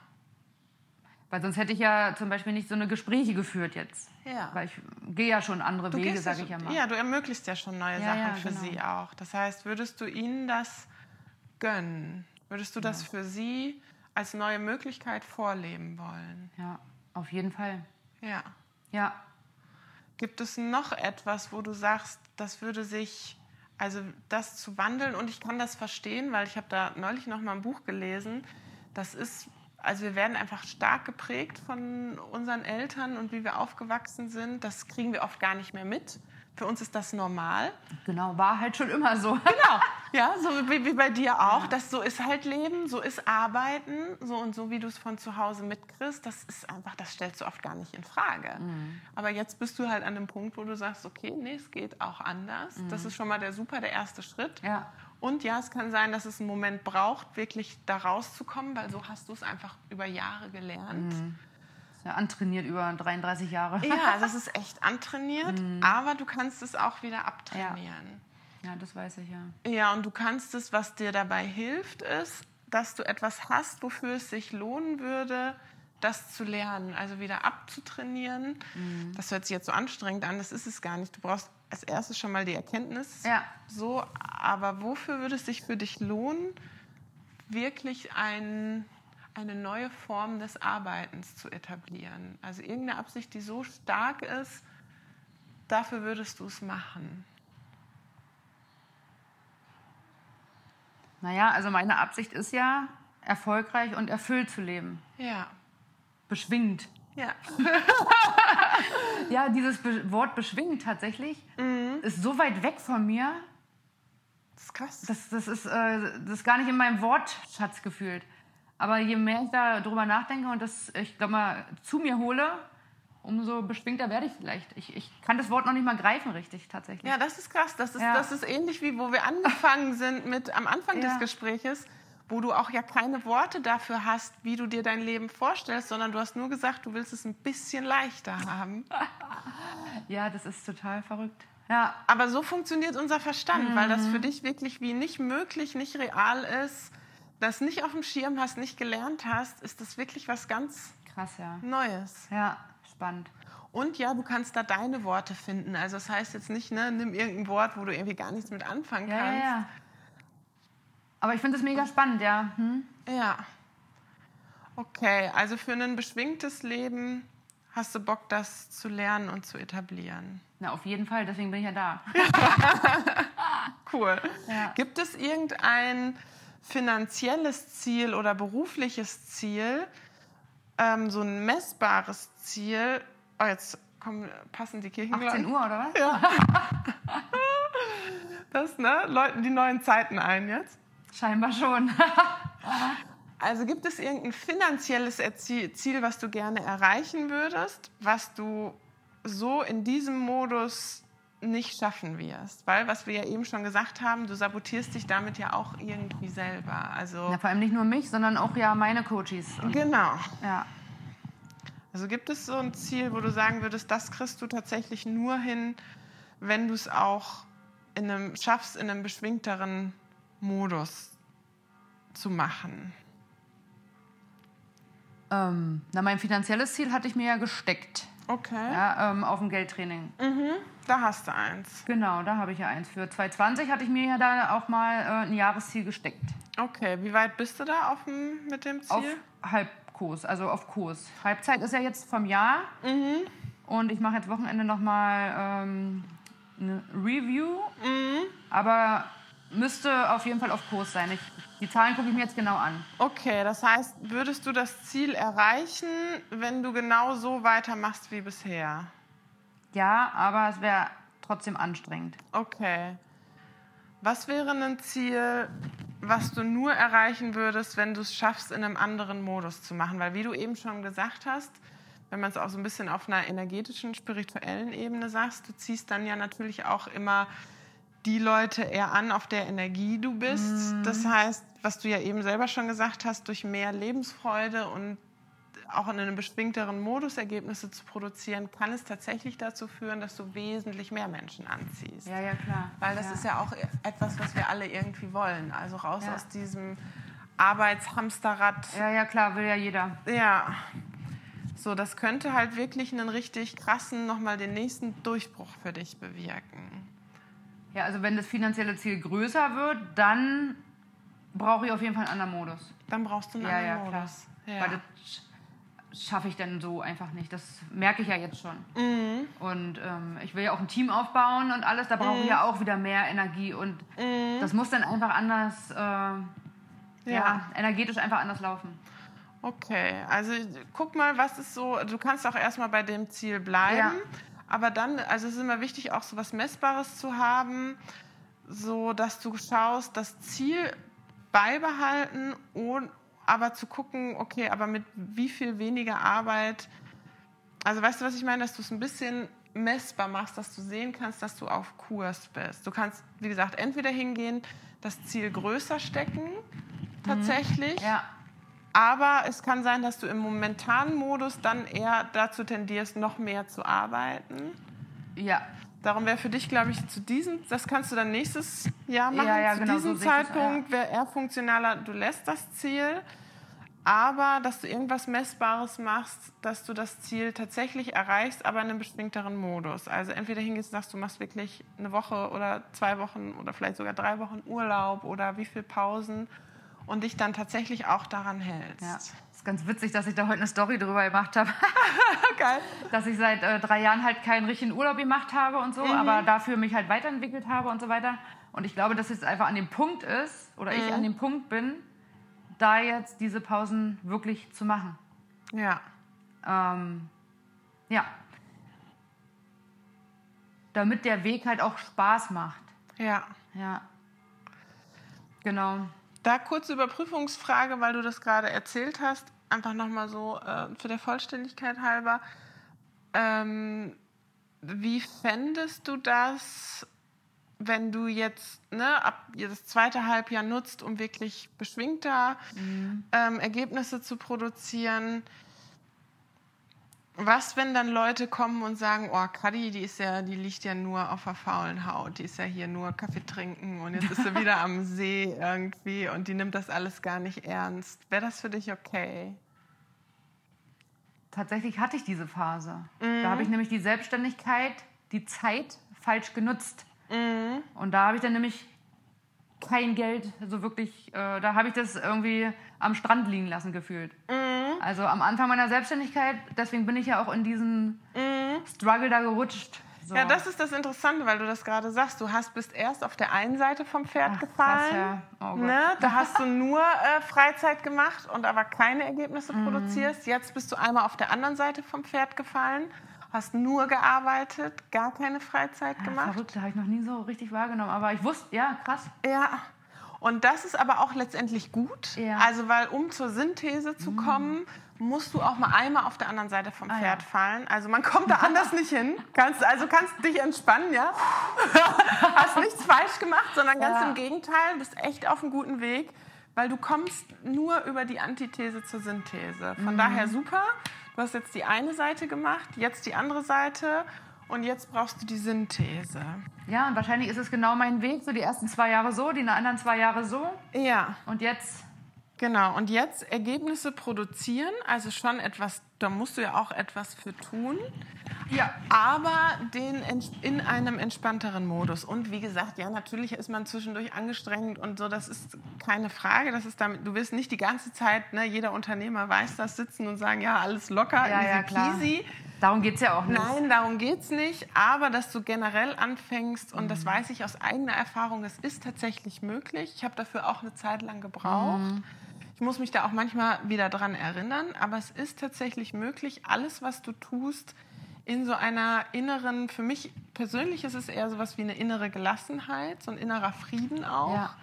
Weil sonst hätte ich ja zum Beispiel nicht so eine Gespräche geführt jetzt. ja. Weil ich gehe ja schon andere Du Wege, sage ja, ich ja mal. ja, du ermöglichst ja schon neue Ja, Sachen ja, für genau. sie auch. Das heißt, würdest du ihnen das gönnen? Würdest du das für sie als neue Möglichkeit vorleben wollen? Ja, auf jeden Fall. Ja. Ja, Gibt es noch etwas, wo du sagst, das würde sich, also das zu wandeln und ich kann das verstehen, weil ich habe da neulich noch mal ein Buch gelesen. Das ist, also wir werden einfach stark geprägt von unseren Eltern und wie wir aufgewachsen sind. Das kriegen wir oft gar nicht mehr mit. Für uns ist das normal. genau, war halt schon immer so. Genau. Ja, so wie, wie bei dir auch. Das so ist halt Leben, so ist Arbeiten, so und so wie du es von zu Hause mitkriegst, das ist einfach, das stellst du oft gar nicht in Frage. Aber jetzt bist du halt an dem Punkt, wo du sagst, okay, nee, es geht auch anders. Das ist schon mal der super, der erste Schritt. Ja. Und ja, es kann sein, dass es einen Moment braucht, wirklich da rauszukommen, weil so hast du es einfach über Jahre gelernt. Ist ja antrainiert über 33 Jahre. Ja, das ist echt antrainiert, aber du kannst es auch wieder abtrainieren. Ja, das weiß ich ja. Ja, und du kannst es, was dir dabei hilft, ist, dass du etwas hast, wofür es sich lohnen würde, das zu lernen, also wieder abzutrainieren. Das hört sich jetzt so anstrengend an, das ist es gar nicht. Du brauchst als erstes schon mal die Erkenntnis. Ja. So, aber wofür würde es sich für dich lohnen, wirklich ein, eine neue Form des Arbeitens zu etablieren? Also irgendeine Absicht, die so stark ist, dafür würdest du es machen. Naja, also meine Absicht ist ja, erfolgreich und erfüllt zu leben. Ja. Beschwingt. Ja. ja, dieses Be Wort beschwingen tatsächlich Mhm. ist so weit weg von mir, Das ist krass. das, das, ist, äh, das ist gar nicht in meinem Wortschatz gefühlt. Aber je mehr ich da drüber nachdenke und das, ich glaube mal, zu mir hole, umso beschwingter werde ich vielleicht. Ich, ich kann das Wort noch nicht mal greifen richtig tatsächlich. Ja, das ist krass. Das ist, Ja. das ist ähnlich wie wo wir angefangen sind mit am Anfang des Ja. Gespräches, wo du auch ja keine Worte dafür hast, wie du dir dein Leben vorstellst, sondern du hast nur gesagt, du willst es ein bisschen leichter haben. Ja, das ist total verrückt. Ja, Aber so funktioniert unser Verstand, weil das Mhm. für dich wirklich wie nicht möglich, nicht real ist, das nicht auf dem Schirm hast, nicht gelernt hast, ist das wirklich was ganz krass, ja. Neues. Ja, spannend. Und ja, du kannst da deine Worte finden. Also das heißt jetzt nicht, ne, nimm irgendein Wort, wo du irgendwie gar nichts mit anfangen Ja, ja, kannst. ja. Aber ich finde es mega spannend, ja. Hm? Ja. Okay, also für ein beschwingtes Leben hast du Bock, das zu lernen und zu etablieren. Na, auf jeden Fall, deswegen bin ich ja da. Cool. Ja. Gibt es irgendein finanzielles Ziel oder berufliches Ziel, ähm, so ein messbares Ziel? Oh, jetzt kommen, passen die 18 Kirchenglocken. Uhr, oder was? Ja. Das, ne? Läuten die neuen Zeiten ein jetzt. Scheinbar schon. Also gibt es irgendein finanzielles Ziel, was du gerne erreichen würdest, was du so in diesem Modus nicht schaffen wirst? Weil, was wir ja eben schon gesagt haben, du sabotierst dich damit ja auch irgendwie selber. Also ja, vor allem nicht nur mich, sondern auch ja meine Coaches. Genau. ja. Also gibt es so ein Ziel, wo du sagen würdest, das kriegst du tatsächlich nur hin, wenn du es auch in einem, schaffst, in einem beschwingteren Modus zu machen? Ähm, na, mein finanzielles Ziel hatte ich mir ja gesteckt. Okay. Ja, ähm, auf dem Geldtraining. Da hast du eins. Genau, da habe ich ja eins. Für 2020 hatte ich mir ja da auch mal äh, ein Jahresziel gesteckt. Okay, wie weit bist du da auf dem, mit dem Ziel? Auf Halbkurs, also auf Kurs. Halbzeit ist ja jetzt vom Jahr. Mhm. Und ich mache jetzt Wochenende nochmal ähm, eine Review. Mhm. Aber müsste auf jeden Fall auf Kurs sein. Ich, die Zahlen gucke ich mir jetzt genau an. Okay, das heißt, würdest du das Ziel erreichen, wenn du genau so weitermachst wie bisher? Ja, aber es wäre trotzdem anstrengend. Okay. Was wäre ein Ziel, was du nur erreichen würdest, wenn du es schaffst, in einem anderen Modus zu machen? Weil, wie du eben schon gesagt hast, wenn man es auch so ein bisschen auf einer energetischen, spirituellen Ebene sagst, du ziehst dann ja natürlich auch immer die Leute eher an, auf der Energie du bist. Das heißt, was du ja eben selber schon gesagt hast, durch mehr Lebensfreude und auch in einem beschwingteren Modus Ergebnisse zu produzieren, kann es tatsächlich dazu führen, dass du wesentlich mehr Menschen anziehst. Ja, ja, klar. Weil das ja. ist ja auch etwas, was wir alle irgendwie wollen. Also raus Ja. aus diesem Arbeitshamsterrad. Ja, ja, klar, will ja jeder. Ja. So, das könnte halt wirklich einen richtig krassen, nochmal den nächsten Durchbruch für dich bewirken. Ja, also wenn das finanzielle Ziel größer wird, dann brauche ich auf jeden Fall einen anderen Modus. Dann brauchst du einen Ja, anderen ja, klar. Modus. Ja. Weil das schaffe ich dann so einfach nicht. Das merke ich ja jetzt schon. Mhm. Und ähm, ich will ja auch ein Team aufbauen und alles. Da brauche ich ja auch wieder mehr Energie. Und das muss dann einfach anders, äh, ja. Ja. energetisch einfach anders laufen. Okay, also guck mal, was ist so, du kannst auch erstmal bei dem Ziel bleiben, Ja. aber dann, also es ist immer wichtig, auch so was Messbares zu haben, so dass du schaust, das Ziel beibehalten und aber zu gucken, okay, aber mit wie viel weniger Arbeit, also weißt du, was ich meine, dass du es ein bisschen messbar machst, dass du sehen kannst, dass du auf Kurs bist. Du kannst, wie gesagt, entweder hingehen, das Ziel größer stecken, tatsächlich, Ja, aber es kann sein, dass du im momentanen Modus dann eher dazu tendierst, noch mehr zu arbeiten. ja, Darum wäre für dich, glaube ich, zu diesem, das kannst du dann nächstes Jahr machen. Ja, ja, zu genau, diesem so Zeitpunkt wäre eher funktionaler, du lässt das Ziel, aber dass du irgendwas Messbares machst, dass du das Ziel tatsächlich erreichst, aber in einem beschwingteren Modus. Also entweder hingehst und sagst, du machst wirklich eine Woche oder zwei Wochen oder vielleicht sogar drei Wochen Urlaub oder wie viel Pausen und dich dann tatsächlich auch daran hältst. ja. Ist ganz witzig, dass ich da heute eine Story drüber gemacht habe. Geil. dass ich seit äh, drei Jahren halt keinen richtigen Urlaub gemacht habe und so, aber dafür mich halt weiterentwickelt habe und so weiter. Und ich glaube, dass es einfach an dem Punkt ist, oder ich an dem Punkt bin, da jetzt diese Pausen wirklich zu machen. Ja. ähm, ja, damit der Weg halt auch Spaß macht. Ja. Ja, genau. Da kurze Überprüfungsfrage, weil du das gerade erzählt hast, einfach nochmal so äh, für der Vollständigkeit halber. Ähm, wie fändest du das, wenn du jetzt ne, ab das zweite Halbjahr nutzt, um wirklich beschwingter ähm, Ergebnisse zu produzieren? Was, wenn dann Leute kommen und sagen, oh, Kadi, die ist ja, die liegt ja nur auf der faulen Haut, die ist ja hier nur Kaffee trinken und jetzt ist sie wieder am See irgendwie und die nimmt das alles gar nicht ernst. Wäre das für dich okay? Tatsächlich hatte ich diese Phase. Da habe ich nämlich die Selbstständigkeit, die Zeit falsch genutzt. Und da habe ich dann nämlich kein Geld, so wirklich, äh, da habe ich das irgendwie am Strand liegen lassen gefühlt. Also am Anfang meiner Selbstständigkeit, deswegen bin ich ja auch in diesen Struggle da gerutscht. So. Ja, das ist das Interessante, weil du das gerade sagst. Du hast bist erst auf der einen Seite vom Pferd Ach, gefallen. krass, ja. Oh ne? Da hast du nur äh, Freizeit gemacht und aber keine Ergebnisse Mhm. produzierst. Jetzt bist du einmal auf der anderen Seite vom Pferd gefallen, hast nur gearbeitet, gar keine Freizeit Ja, gemacht. Verrückt, habe ich noch nie so richtig wahrgenommen. Aber ich wusste, ja, krass. Ja. Und das ist aber auch letztendlich gut. Ja. Also, weil um zur Synthese zu kommen, musst du auch mal einmal auf der anderen Seite vom Ah, Pferd ja. fallen. Also man kommt da anders nicht hin. Kannst, also kannst dich entspannen, ja. Hast nichts falsch gemacht, sondern ganz Ja. im Gegenteil, bist echt auf einem guten Weg, weil du kommst nur über die Antithese zur Synthese. Von daher super. Du hast jetzt die eine Seite gemacht, jetzt die andere Seite und jetzt brauchst du die Synthese. Ja, und wahrscheinlich ist es genau mein Weg. So die ersten zwei Jahre so, die anderen zwei Jahre so. Ja. Und jetzt, Genau, und jetzt Ergebnisse produzieren, also schon etwas, da musst du ja auch etwas für tun, ja, aber den in einem entspannteren Modus. Und wie gesagt, ja, natürlich ist man zwischendurch angestrengt und so, das ist keine Frage. Das ist damit, du wirst nicht die ganze Zeit, ne, jeder Unternehmer weiß das, sitzen und sagen, ja, alles locker, Ja, easy ja, klar. peasy. darum geht es ja auch nicht. Nein, darum geht es nicht. Aber dass du generell anfängst, und Mhm. das weiß ich aus eigener Erfahrung, es ist tatsächlich möglich. Ich habe dafür auch eine Zeit lang gebraucht. Mhm. Ich muss mich da auch manchmal wieder dran erinnern, aber es ist tatsächlich möglich, alles, was du tust, in so einer inneren, für mich persönlich ist es eher so was wie eine innere Gelassenheit, so ein innerer Frieden auch Ja.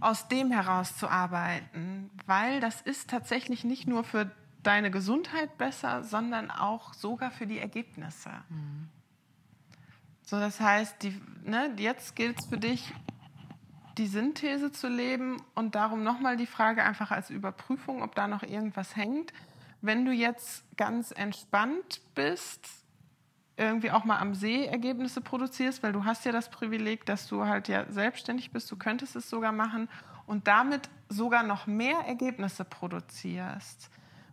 aus dem herauszuarbeiten, weil das ist tatsächlich nicht nur für deine Gesundheit besser, sondern auch sogar für die Ergebnisse. So, das heißt, die, ne, jetzt gilt es für dich, die Synthese zu leben und darum nochmal die Frage einfach als Überprüfung, ob da noch irgendwas hängt. Wenn du jetzt ganz entspannt bist, irgendwie auch mal am See Ergebnisse produzierst, weil du hast ja das Privileg, dass du halt ja selbstständig bist, du könntest es sogar machen und damit sogar noch mehr Ergebnisse produzierst.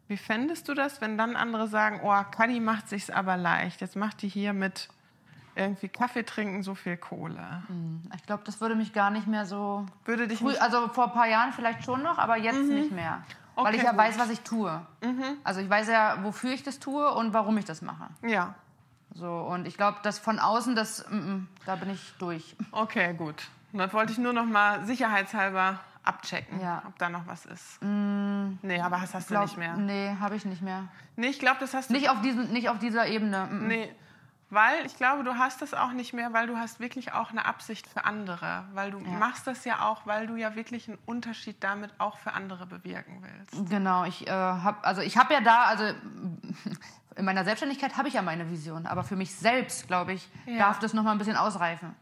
Wie fändest du das, wenn dann andere sagen, oh, Kadi macht sich's aber leicht, jetzt macht die hier mit irgendwie Kaffee trinken so viel Kohle. Ich glaube, das würde mich gar nicht mehr so. Würde dich Früh, nicht also vor ein paar Jahren vielleicht schon noch, aber jetzt nicht mehr. Weil Okay, ich ja gut. Mhm. weiß, was ich tue. Also ich weiß ja, wofür ich das tue und warum ich das mache. Ja, So, und ich glaube, dass von außen, das, mm, mm, da bin ich durch. okay, gut. Das wollte ich nur noch mal sicherheitshalber abchecken, Ja. ob da noch was ist. Nee, aber das hast du Glaub, nicht mehr. Nee, habe ich nicht mehr. Nee, ich glaube, das hast du Nicht auf, diesem, nicht auf dieser Ebene. mm, mm. Nee, weil ich glaube, du hast das auch nicht mehr, weil du hast wirklich auch eine Absicht für andere. Weil du Ja. machst das ja auch, weil du ja wirklich einen Unterschied damit auch für andere bewirken willst. Genau, ich äh, habe also ich habe ja da, also in meiner Selbstständigkeit habe ich ja meine Vision, aber für mich selbst, glaube ich, Ja. darf das noch mal ein bisschen ausreifen.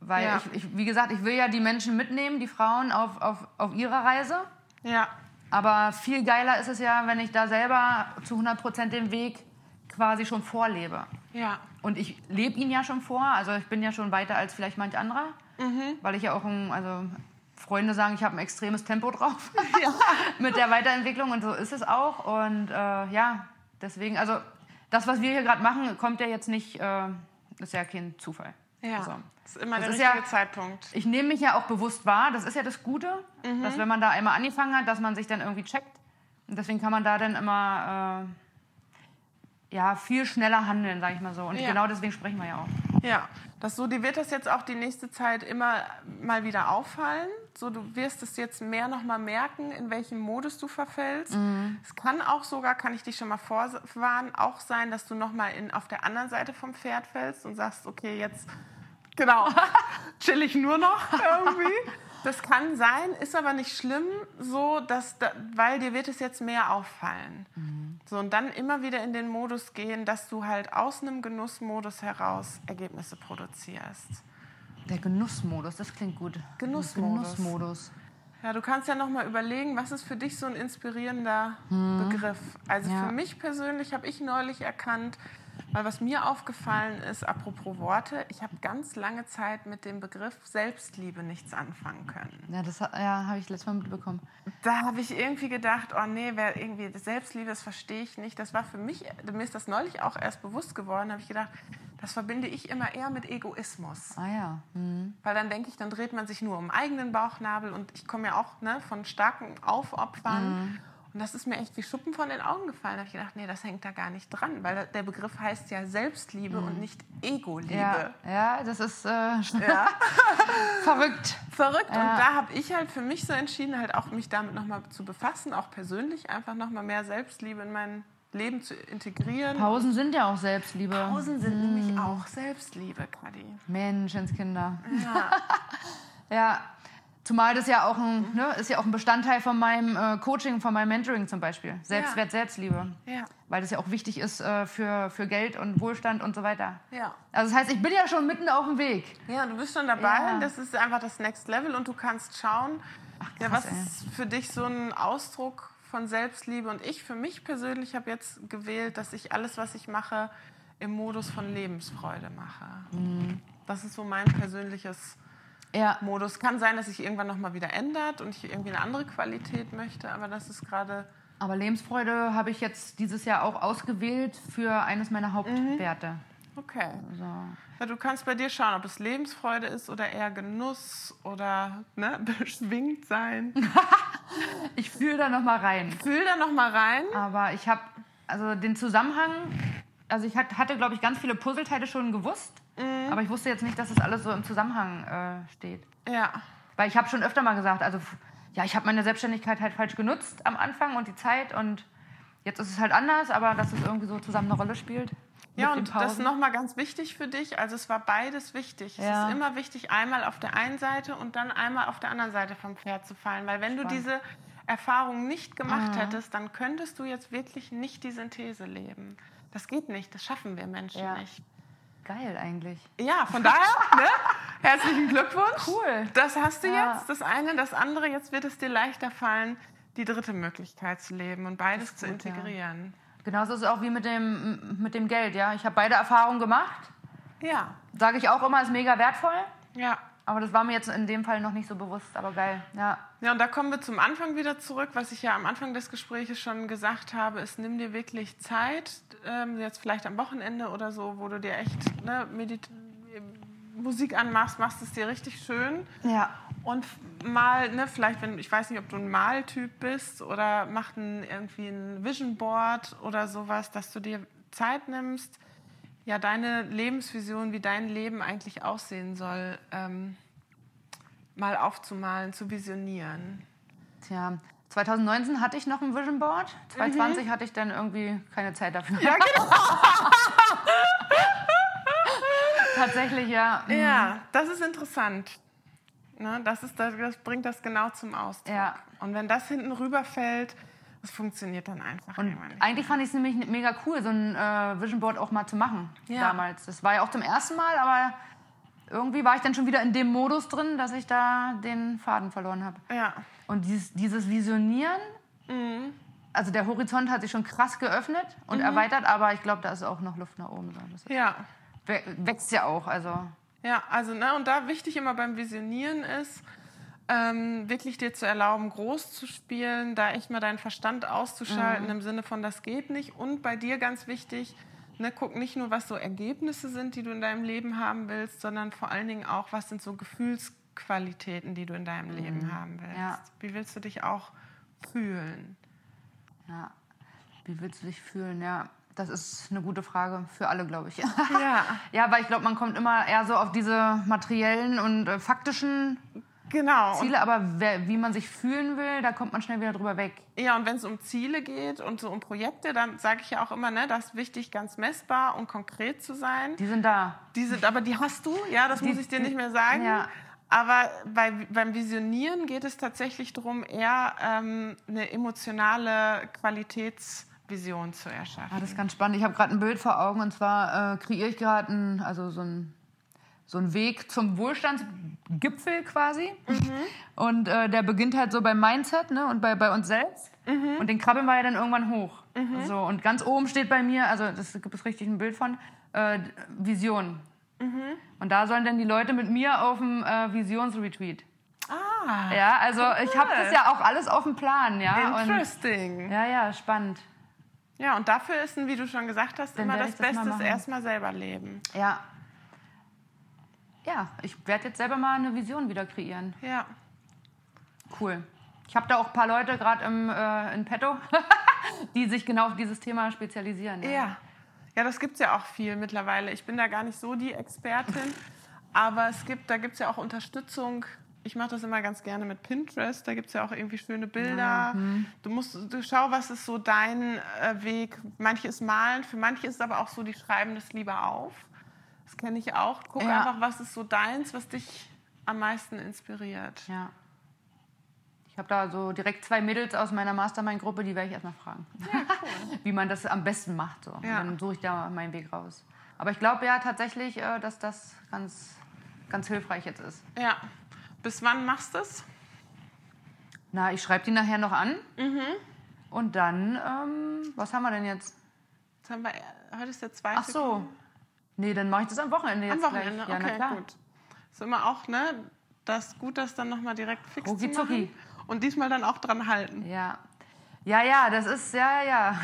Weil Ja. ich, ich, wie gesagt, ich will ja die Menschen mitnehmen, die Frauen auf, auf, auf ihrer Reise. Ja, Aber viel geiler ist es ja, wenn ich da selber zu 100 Prozent den Weg quasi schon vorlebe. Ja, Und ich lebe ihn ja schon vor, also ich bin ja schon weiter als vielleicht manch anderer, Mhm. weil ich ja auch, ein, also Freunde sagen, ich habe ein extremes Tempo drauf mit der Weiterentwicklung und so ist es auch. Und äh, ja, deswegen, also das, was wir hier gerade machen, kommt ja jetzt nicht, äh, ist ja kein Zufall. ja. Also, das ist immer der richtige ja- Zeitpunkt. ich nehme mich ja auch bewusst wahr, das ist ja das Gute, Mhm. dass wenn man da einmal angefangen hat, dass man sich dann irgendwie checkt. Und deswegen kann man da dann immer äh, ja, viel schneller handeln, sage ich mal so. Und Ja. genau deswegen sprechen wir ja auch. Ja, das so, dir wird das jetzt auch die nächste Zeit immer mal wieder auffallen. So, du wirst es jetzt mehr nochmal merken, in welchem Modus du verfällst. Mhm. Es kann auch sogar, kann ich dich schon mal vorwarnen, auch sein, dass du nochmal auf der anderen Seite vom Pferd fällst und sagst, okay, jetzt, genau, chill ich nur noch irgendwie. Das kann sein, ist aber nicht schlimm, so dass, da, weil dir wird es jetzt mehr auffallen. So, und dann immer wieder in den Modus gehen, dass du halt aus einem Genussmodus heraus Ergebnisse produzierst. Der Genussmodus, das klingt gut. Genussmodus. Genussmodus. Ja, du kannst ja noch mal überlegen, was ist für dich so ein inspirierender Begriff? Also Ja. für mich persönlich habe ich neulich erkannt, weil was mir aufgefallen ist, apropos Worte, ich habe ganz lange Zeit mit dem Begriff Selbstliebe nichts anfangen können. Ja, das ja, habe ich letztes Mal mitbekommen. Da habe ich irgendwie gedacht, oh nee, wer irgendwie Selbstliebe, das verstehe ich nicht. Das war für mich, mir ist das neulich auch erst bewusst geworden, habe ich gedacht, das verbinde ich immer eher mit Egoismus. Ah ja. Hm. Weil dann denke ich, dann dreht man sich nur um eigenen Bauchnabel und ich komme ja auch ne, von starken Aufopfern. Und das ist mir echt wie Schuppen von den Augen gefallen. Da habe ich gedacht, nee, das hängt da gar nicht dran, weil der Begriff heißt ja Selbstliebe und nicht Ego-Liebe. Ja, ja, das ist äh, Ja. verrückt. Verrückt. Ja. Und da habe ich halt für mich so entschieden, halt auch mich damit nochmal zu befassen, auch persönlich, einfach nochmal mehr Selbstliebe in mein Leben zu integrieren. Pausen sind ja auch Selbstliebe. Pausen sind nämlich auch Selbstliebe, Kadi. Menschenskinder. Ja. Ja, zumal das ja auch ein, ne, ist ja auch ein Bestandteil von meinem äh, Coaching, von meinem Mentoring zum Beispiel. Selbstwert, Selbstliebe. ja. Weil das ja auch wichtig ist äh, für, für Geld und Wohlstand und so weiter. Ja. Also das heißt, ich bin ja schon mitten auf dem Weg. Ja, du bist schon dabei. Ja. Das ist einfach das Next Level und du kannst schauen, ja, krass, was ist für dich so ein Ausdruck von Selbstliebe. Und ich für mich persönlich habe jetzt gewählt, dass ich alles, was ich mache, im Modus von Lebensfreude mache. Mhm. Das ist so mein persönliches Ja, Modus. Kann sein, dass sich irgendwann noch mal wieder ändert und ich irgendwie eine andere Qualität möchte, aber das ist gerade aber Lebensfreude habe ich jetzt dieses Jahr auch ausgewählt für eines meiner Hauptwerte. okay. Also, Ja, du kannst bei dir schauen, ob es Lebensfreude ist oder eher Genuss oder ne, beschwingt sein. ich fühle da noch mal rein. Fühl da noch mal rein. Aber ich habe also den Zusammenhang, also ich hat- hatte, glaube ich, ganz viele Puzzleteile schon gewusst, aber ich wusste jetzt nicht, dass es alles so im Zusammenhang äh, steht. Ja. Weil ich habe schon öfter mal gesagt, also ja, ich habe meine Selbstständigkeit halt falsch genutzt am Anfang und die Zeit und jetzt ist es halt anders, aber dass es irgendwie so zusammen eine Rolle spielt. Ja, und das ist nochmal ganz wichtig für dich. Also es war beides wichtig. Ja. Es ist immer wichtig, einmal auf der einen Seite und dann einmal auf der anderen Seite vom Pferd zu fallen. Weil wenn du Spannend. diese Erfahrung nicht gemacht hättest, dann könntest du jetzt wirklich nicht die Synthese leben. Das geht nicht, das schaffen wir Menschen Ja. nicht. Geil eigentlich. Ja, von daher, ne? herzlichen Glückwunsch. Cool. Das hast du Ja. jetzt, das eine. Das andere, jetzt wird es dir leichter fallen, die dritte Möglichkeit zu leben und beides ist zu gut, ja. integrieren. Genauso ist es auch wie mit dem, mit dem Geld, ja. Ich habe beide Erfahrungen gemacht. Ja, Sage ich auch immer, ist mega wertvoll. ja. Aber das war mir jetzt in dem Fall noch nicht so bewusst, aber geil. Ja, Ja, und da kommen wir zum Anfang wieder zurück. Was ich ja am Anfang des Gesprächs schon gesagt habe, ist, nimm dir wirklich Zeit, ähm, jetzt vielleicht am Wochenende oder so, wo du dir echt ne, Medit Musik anmachst, machst es dir richtig schön. ja. Und mal, ne, vielleicht, wenn, ich weiß nicht, ob du ein Maltyp bist oder mach ein, irgendwie ein Vision Board oder sowas, dass du dir Zeit nimmst, ja, deine Lebensvision, wie dein Leben eigentlich aussehen soll, ähm, mal aufzumalen, zu visionieren. Tja, 2019 hatte ich noch ein Vision Board. Mhm. 2020 hatte ich dann irgendwie keine Zeit dafür. Ja, genau. Tatsächlich, ja. Mhm. Ja, das ist interessant. Ne, das, ist, das, das bringt das genau zum Ausdruck. Ja. Und wenn das hinten rüberfällt, das funktioniert dann einfach Und eigentlich fand ich es nämlich mega cool, so ein äh, Vision Board auch mal zu machen Ja. damals. Das war ja auch zum ersten Mal, aber irgendwie war ich dann schon wieder in dem Modus drin, dass ich da den Faden verloren habe. Ja. Und dieses, dieses Visionieren, Mhm. also der Horizont hat sich schon krass geöffnet und erweitert, aber ich glaube, da ist auch noch Luft nach oben. So. Ja. wä- wächst ja auch, also Ja, also, ne, und da wichtig immer beim Visionieren ist, ähm, wirklich dir zu erlauben, groß zu spielen, da echt mal deinen Verstand auszuschalten im Sinne von, das geht nicht. Und bei dir ganz wichtig, ne, guck nicht nur, was so Ergebnisse sind, die du in deinem Leben haben willst, sondern vor allen Dingen auch, was sind so Gefühlsqualitäten, die du in deinem Leben haben willst. Ja. Wie willst du dich auch fühlen? ja. Wie willst du dich fühlen? Ja, das ist eine gute Frage für alle, glaube ich. Ja. Ja, weil ich glaube, man kommt immer eher so auf diese materiellen und äh, faktischen Genau. Ziele, aber wer, wie man sich fühlen will, da kommt man schnell wieder drüber weg. Ja, und wenn es um Ziele geht und so um Projekte, dann sage ich ja auch immer, ne, das ist wichtig, ganz messbar und konkret zu sein. Die sind da. Die sind, aber die hast du, ja, das Die- muss ich dir nicht mehr sagen. ja. Aber bei, beim Visionieren geht es tatsächlich darum, eher ähm, eine emotionale Qualitätsvision zu erschaffen. Ja, das ist ganz spannend. Ich habe gerade ein Bild vor Augen und zwar äh, kreiere ich gerade ein, also so ein so ein Weg zum Wohlstandsgipfel quasi. Und äh, der beginnt halt so beim Mindset ne, und bei, bei uns selbst. Und den krabbeln wir ja dann irgendwann hoch. So, und ganz oben steht bei mir, also das gibt es richtig ein Bild von, äh, Vision. Und da sollen dann die Leute mit mir auf dem äh, Visionsretreat. Ah, Ja, also ich habe das ja auch alles auf dem Plan. Ja, und, interesting. ja, ja, spannend. Ja, und dafür ist, wie du schon gesagt hast, Dann immer das das Beste erstmal selber leben. Ja. Ja, ich werde jetzt selber mal eine Vision wieder kreieren. Ja. Cool. Ich habe da auch ein paar Leute gerade im äh, in petto, die sich genau auf dieses Thema spezialisieren. Ja. Ja, das gibt es ja auch viel mittlerweile. Ich bin da gar nicht so die Expertin, aber es gibt, da gibt es ja auch Unterstützung. Ich mache das immer ganz gerne mit Pinterest. Da gibt es ja auch irgendwie schöne Bilder. Du musst, du schau, was ist so dein äh, Weg. Manche ist malen, für manche ist es aber auch so, die schreiben das lieber auf. Das kenne ich auch. Guck Ja. einfach, was ist so deins, was dich am meisten inspiriert. Ja. Ich habe da so direkt zwei Mädels aus meiner Mastermind-Gruppe, die werde ich erstmal fragen, wie man das am besten macht. So. Und Ja. Dann suche ich da meinen Weg raus. Aber ich glaube ja tatsächlich, äh, dass das ganz, ganz hilfreich jetzt ist. Ja. Bis wann machst du es? Na, ich schreibe die nachher noch an. Mhm. Und dann, ähm, was haben wir denn jetzt? Jetzt haben wir, heute ist der zweite. Ach so. Nee, dann mache ich das am Wochenende jetzt Am Wochenende, gleich. Ja, okay, klar. gut. Ist immer auch, ne? Das gut, das dann nochmal direkt fix Rucki zu machen. zucki. Und diesmal dann auch dran halten. Ja. Ja, ja, das ist, ja, ja.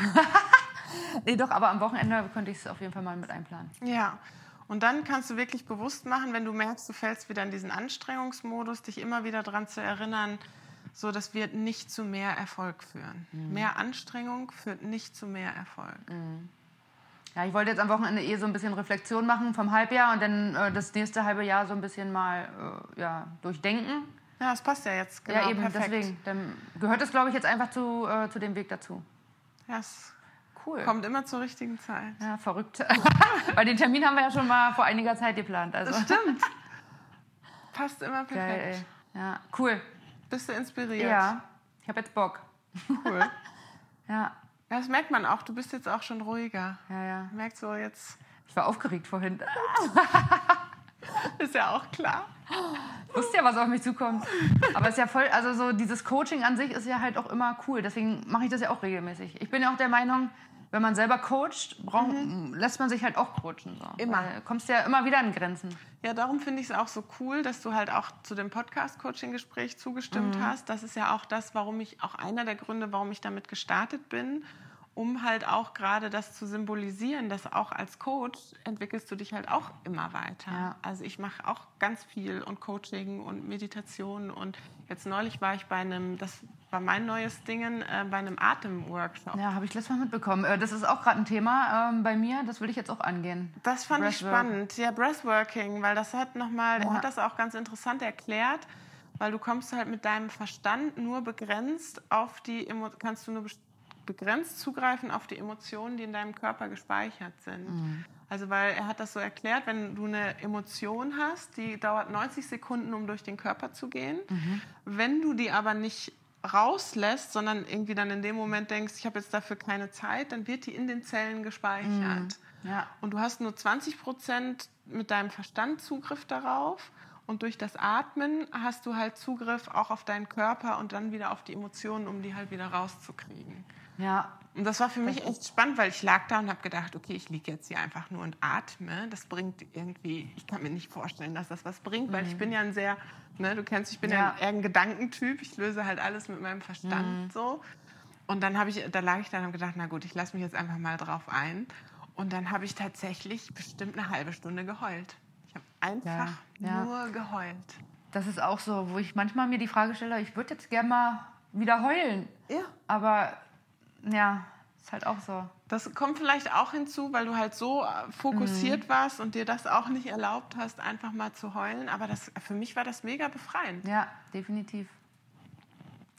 nee, doch, aber am Wochenende könnte ich es auf jeden Fall mal mit einplanen. Ja. Und dann kannst du wirklich bewusst machen, wenn du merkst, du fällst wieder in diesen Anstrengungsmodus, dich immer wieder daran zu erinnern, so das wird nicht zu mehr Erfolg führen. Mhm. Mehr Anstrengung führt nicht zu mehr Erfolg. Ja, ich wollte jetzt am Wochenende eh so ein bisschen Reflexion machen vom Halbjahr und dann äh, das nächste halbe Jahr so ein bisschen mal äh, ja, durchdenken. Ja, das passt ja jetzt genau ja, eben, perfekt. deswegen. Dann gehört es, glaube ich, jetzt einfach zu, äh, zu dem Weg dazu. Ja, es Cool. kommt immer zur richtigen Zeit. Ja, verrückt. Weil den Termin haben wir ja schon mal vor einiger Zeit geplant. Also. Stimmt. Passt immer perfekt. Geil. Ja, cool. Bist du inspiriert? Ja, ich habe jetzt Bock. Cool. Ja, Ja, das merkt man auch. Du bist jetzt auch schon ruhiger. ja, ja. Merkt so jetzt, Ich war aufgeregt vorhin. ist ja auch klar. Ich wusste ja, was auf mich zukommt. Aber es ist ja voll, also so dieses Coaching an sich ist ja halt auch immer cool. Deswegen mache ich das ja auch regelmäßig. Ich bin ja auch der Meinung, wenn man selber coacht, brauch, lässt man sich halt auch coachen. So. Immer. Weil du kommst ja immer wieder an Grenzen. Ja, darum finde ich es auch so cool, dass du halt auch zu dem Podcast-Coaching-Gespräch zugestimmt hast. Das ist ja auch das, warum ich, auch einer der Gründe, warum ich damit gestartet bin, um halt auch gerade das zu symbolisieren, dass auch als Coach entwickelst du dich halt auch immer weiter. Ja. Also ich mache auch ganz viel und Coaching und Meditation und jetzt neulich war ich bei einem, das war mein neues Ding, äh, bei einem Atemworkshop. Ja, habe ich letztes Mal mitbekommen. Äh, Das ist auch gerade ein Thema ähm, bei mir. Das will ich jetzt auch angehen. Das fand ich spannend. Ja, Breathworking, weil das hat nochmal, er Ja. hat das auch ganz interessant erklärt, weil du kommst halt mit deinem Verstand nur begrenzt auf die, kannst du nur begrenzt zugreifen auf die Emotionen, die in deinem Körper gespeichert sind. Mhm. Also weil er hat das so erklärt, wenn du eine Emotion hast, die dauert 90 Sekunden, um durch den Körper zu gehen. Mhm. Wenn du die aber nicht rauslässt, sondern irgendwie dann in dem Moment denkst, ich habe jetzt dafür keine Zeit, dann wird die in den Zellen gespeichert. Ja. Und du hast nur 20 Prozent mit deinem Verstand Zugriff darauf. Und durch das Atmen hast du halt Zugriff auch auf deinen Körper und dann wieder auf die Emotionen, um die halt wieder rauszukriegen. Ja. Und das war für mich echt spannend, weil ich lag da und habe gedacht, okay, ich liege jetzt hier einfach nur und atme. Das bringt irgendwie, ich kann mir nicht vorstellen, dass das was bringt, weil ich bin ja ein sehr, ne, du kennst, ich bin ja, Ja. eher ein Gedankentyp. Ich löse halt alles mit meinem Verstand so. Und dann habe ich, da lag ich dann und habe gedacht, na gut, ich lasse mich jetzt einfach mal drauf ein. Und dann habe ich tatsächlich bestimmt eine halbe Stunde geheult. Ich habe einfach Ja, ja. nur geheult. Das ist auch so, wo ich manchmal mir die Frage stelle, ich würde jetzt gerne mal wieder heulen. Ja. Aber ja, Ist halt auch so. Das kommt vielleicht auch hinzu, weil du halt so äh, fokussiert mhm. warst und dir das auch nicht erlaubt hast, einfach mal zu heulen. Aber das, für mich war das mega befreiend. Ja, definitiv.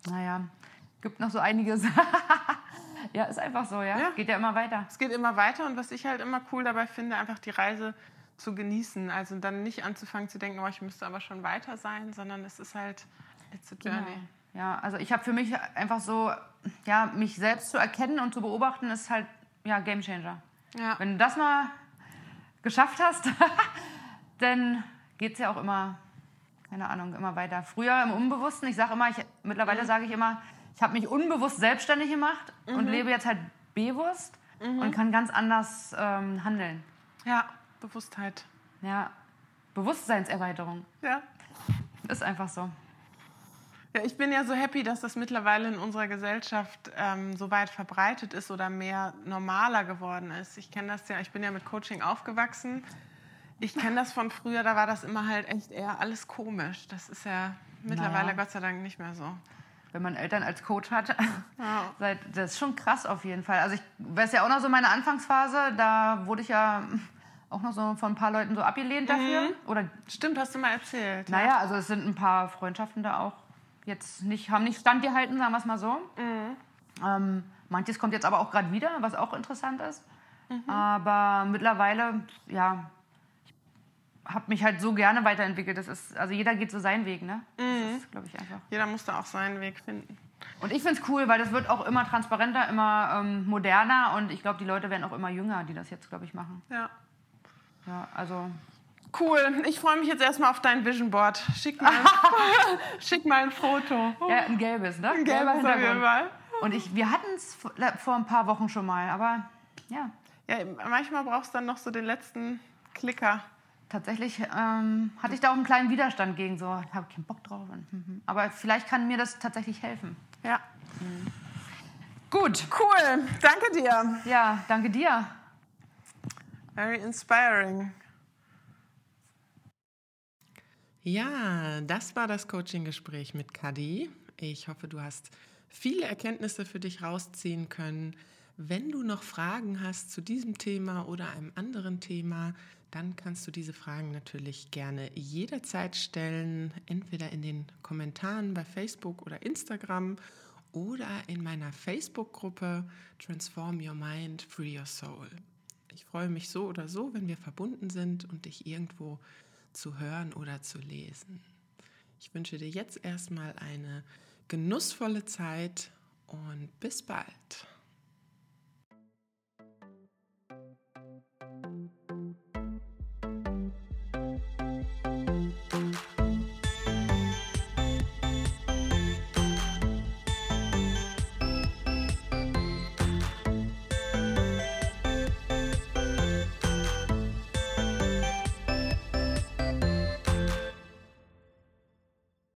Naja, gibt noch so einiges. ja, ist einfach so, ja? ja. Geht ja immer weiter. Es geht immer weiter und was ich halt immer cool dabei finde, einfach die Reise zu genießen. Also dann nicht anzufangen zu denken, oh, ich müsste aber schon weiter sein, sondern es ist halt, it's a journey. Genau. Ja, also ich habe für mich einfach so, ja, mich selbst zu erkennen und zu beobachten, ist halt, ja, Game Changer. Ja. Wenn du das mal geschafft hast, dann geht es ja auch immer, keine Ahnung, immer weiter. Früher im Unbewussten, ich sage immer, ich, mittlerweile mhm. sage ich immer, ich habe mich unbewusst selbstständig gemacht mhm. und lebe jetzt halt bewusst mhm. und kann ganz anders ähm, handeln. Ja, Bewusstheit. Ja, Bewusstseinserweiterung. Ja. Ist einfach so. Ja, ich bin ja so happy, dass das mittlerweile in unserer Gesellschaft ähm, so weit verbreitet ist oder mehr normaler geworden ist. Ich kenne das ja, ich bin ja mit Coaching aufgewachsen. Ich kenne das von früher, da war das immer halt echt eher alles komisch. Das ist ja mittlerweile naja. Gott sei Dank nicht mehr so. Wenn man Eltern als Coach hat, ja. das ist schon krass auf jeden Fall. Also ich weiß ja auch noch so meine Anfangsphase, da wurde ich ja auch noch so von ein paar Leuten so abgelehnt dafür. Mhm. Oder Stimmt, hast du mal erzählt. Naja, ja. also es sind ein paar Freundschaften da auch jetzt nicht, haben nicht standgehalten, sagen wir es mal so. Mhm. Ähm, manches kommt jetzt aber auch gerade wieder, was auch interessant ist. Mhm. Aber mittlerweile, ja, ich habe mich halt so gerne weiterentwickelt. Das ist, also jeder geht so seinen Weg, ne? Mhm. Das glaube ich, einfach. Jeder muss da auch seinen Weg finden. Und ich finde es cool, weil das wird auch immer transparenter, immer ähm, moderner und ich glaube, die Leute werden auch immer jünger, die das jetzt, glaube ich, machen. Ja. Ja, also Cool. Ich freue mich jetzt erstmal auf dein Vision Board. Schick mal, schick mal ein Foto. Ja, ein gelbes, ne? Ein gelbes Hintergrund. Und ich, wir hatten es vor ein paar Wochen schon mal, aber ja. Ja, manchmal brauchst du dann noch so den letzten Klicker. Tatsächlich ähm, hatte ich da auch einen kleinen Widerstand gegen, so, habe keinen Bock drauf. Mhm. Aber vielleicht kann mir das tatsächlich helfen. Ja. Mhm. Gut. Cool. Danke dir. Ja, danke dir. Very inspiring. Ja, das war das Coaching-Gespräch mit Kadi. Ich hoffe, du hast viele Erkenntnisse für dich rausziehen können. Wenn du noch Fragen hast zu diesem Thema oder einem anderen Thema, dann kannst du diese Fragen natürlich gerne jederzeit stellen, entweder in den Kommentaren bei Facebook oder Instagram oder in meiner Facebook-Gruppe Transform Your Mind, Free Your Soul. Ich freue mich so oder so, wenn wir verbunden sind und dich irgendwo zu hören oder zu lesen. Ich wünsche dir jetzt erstmal eine genussvolle Zeit und bis bald.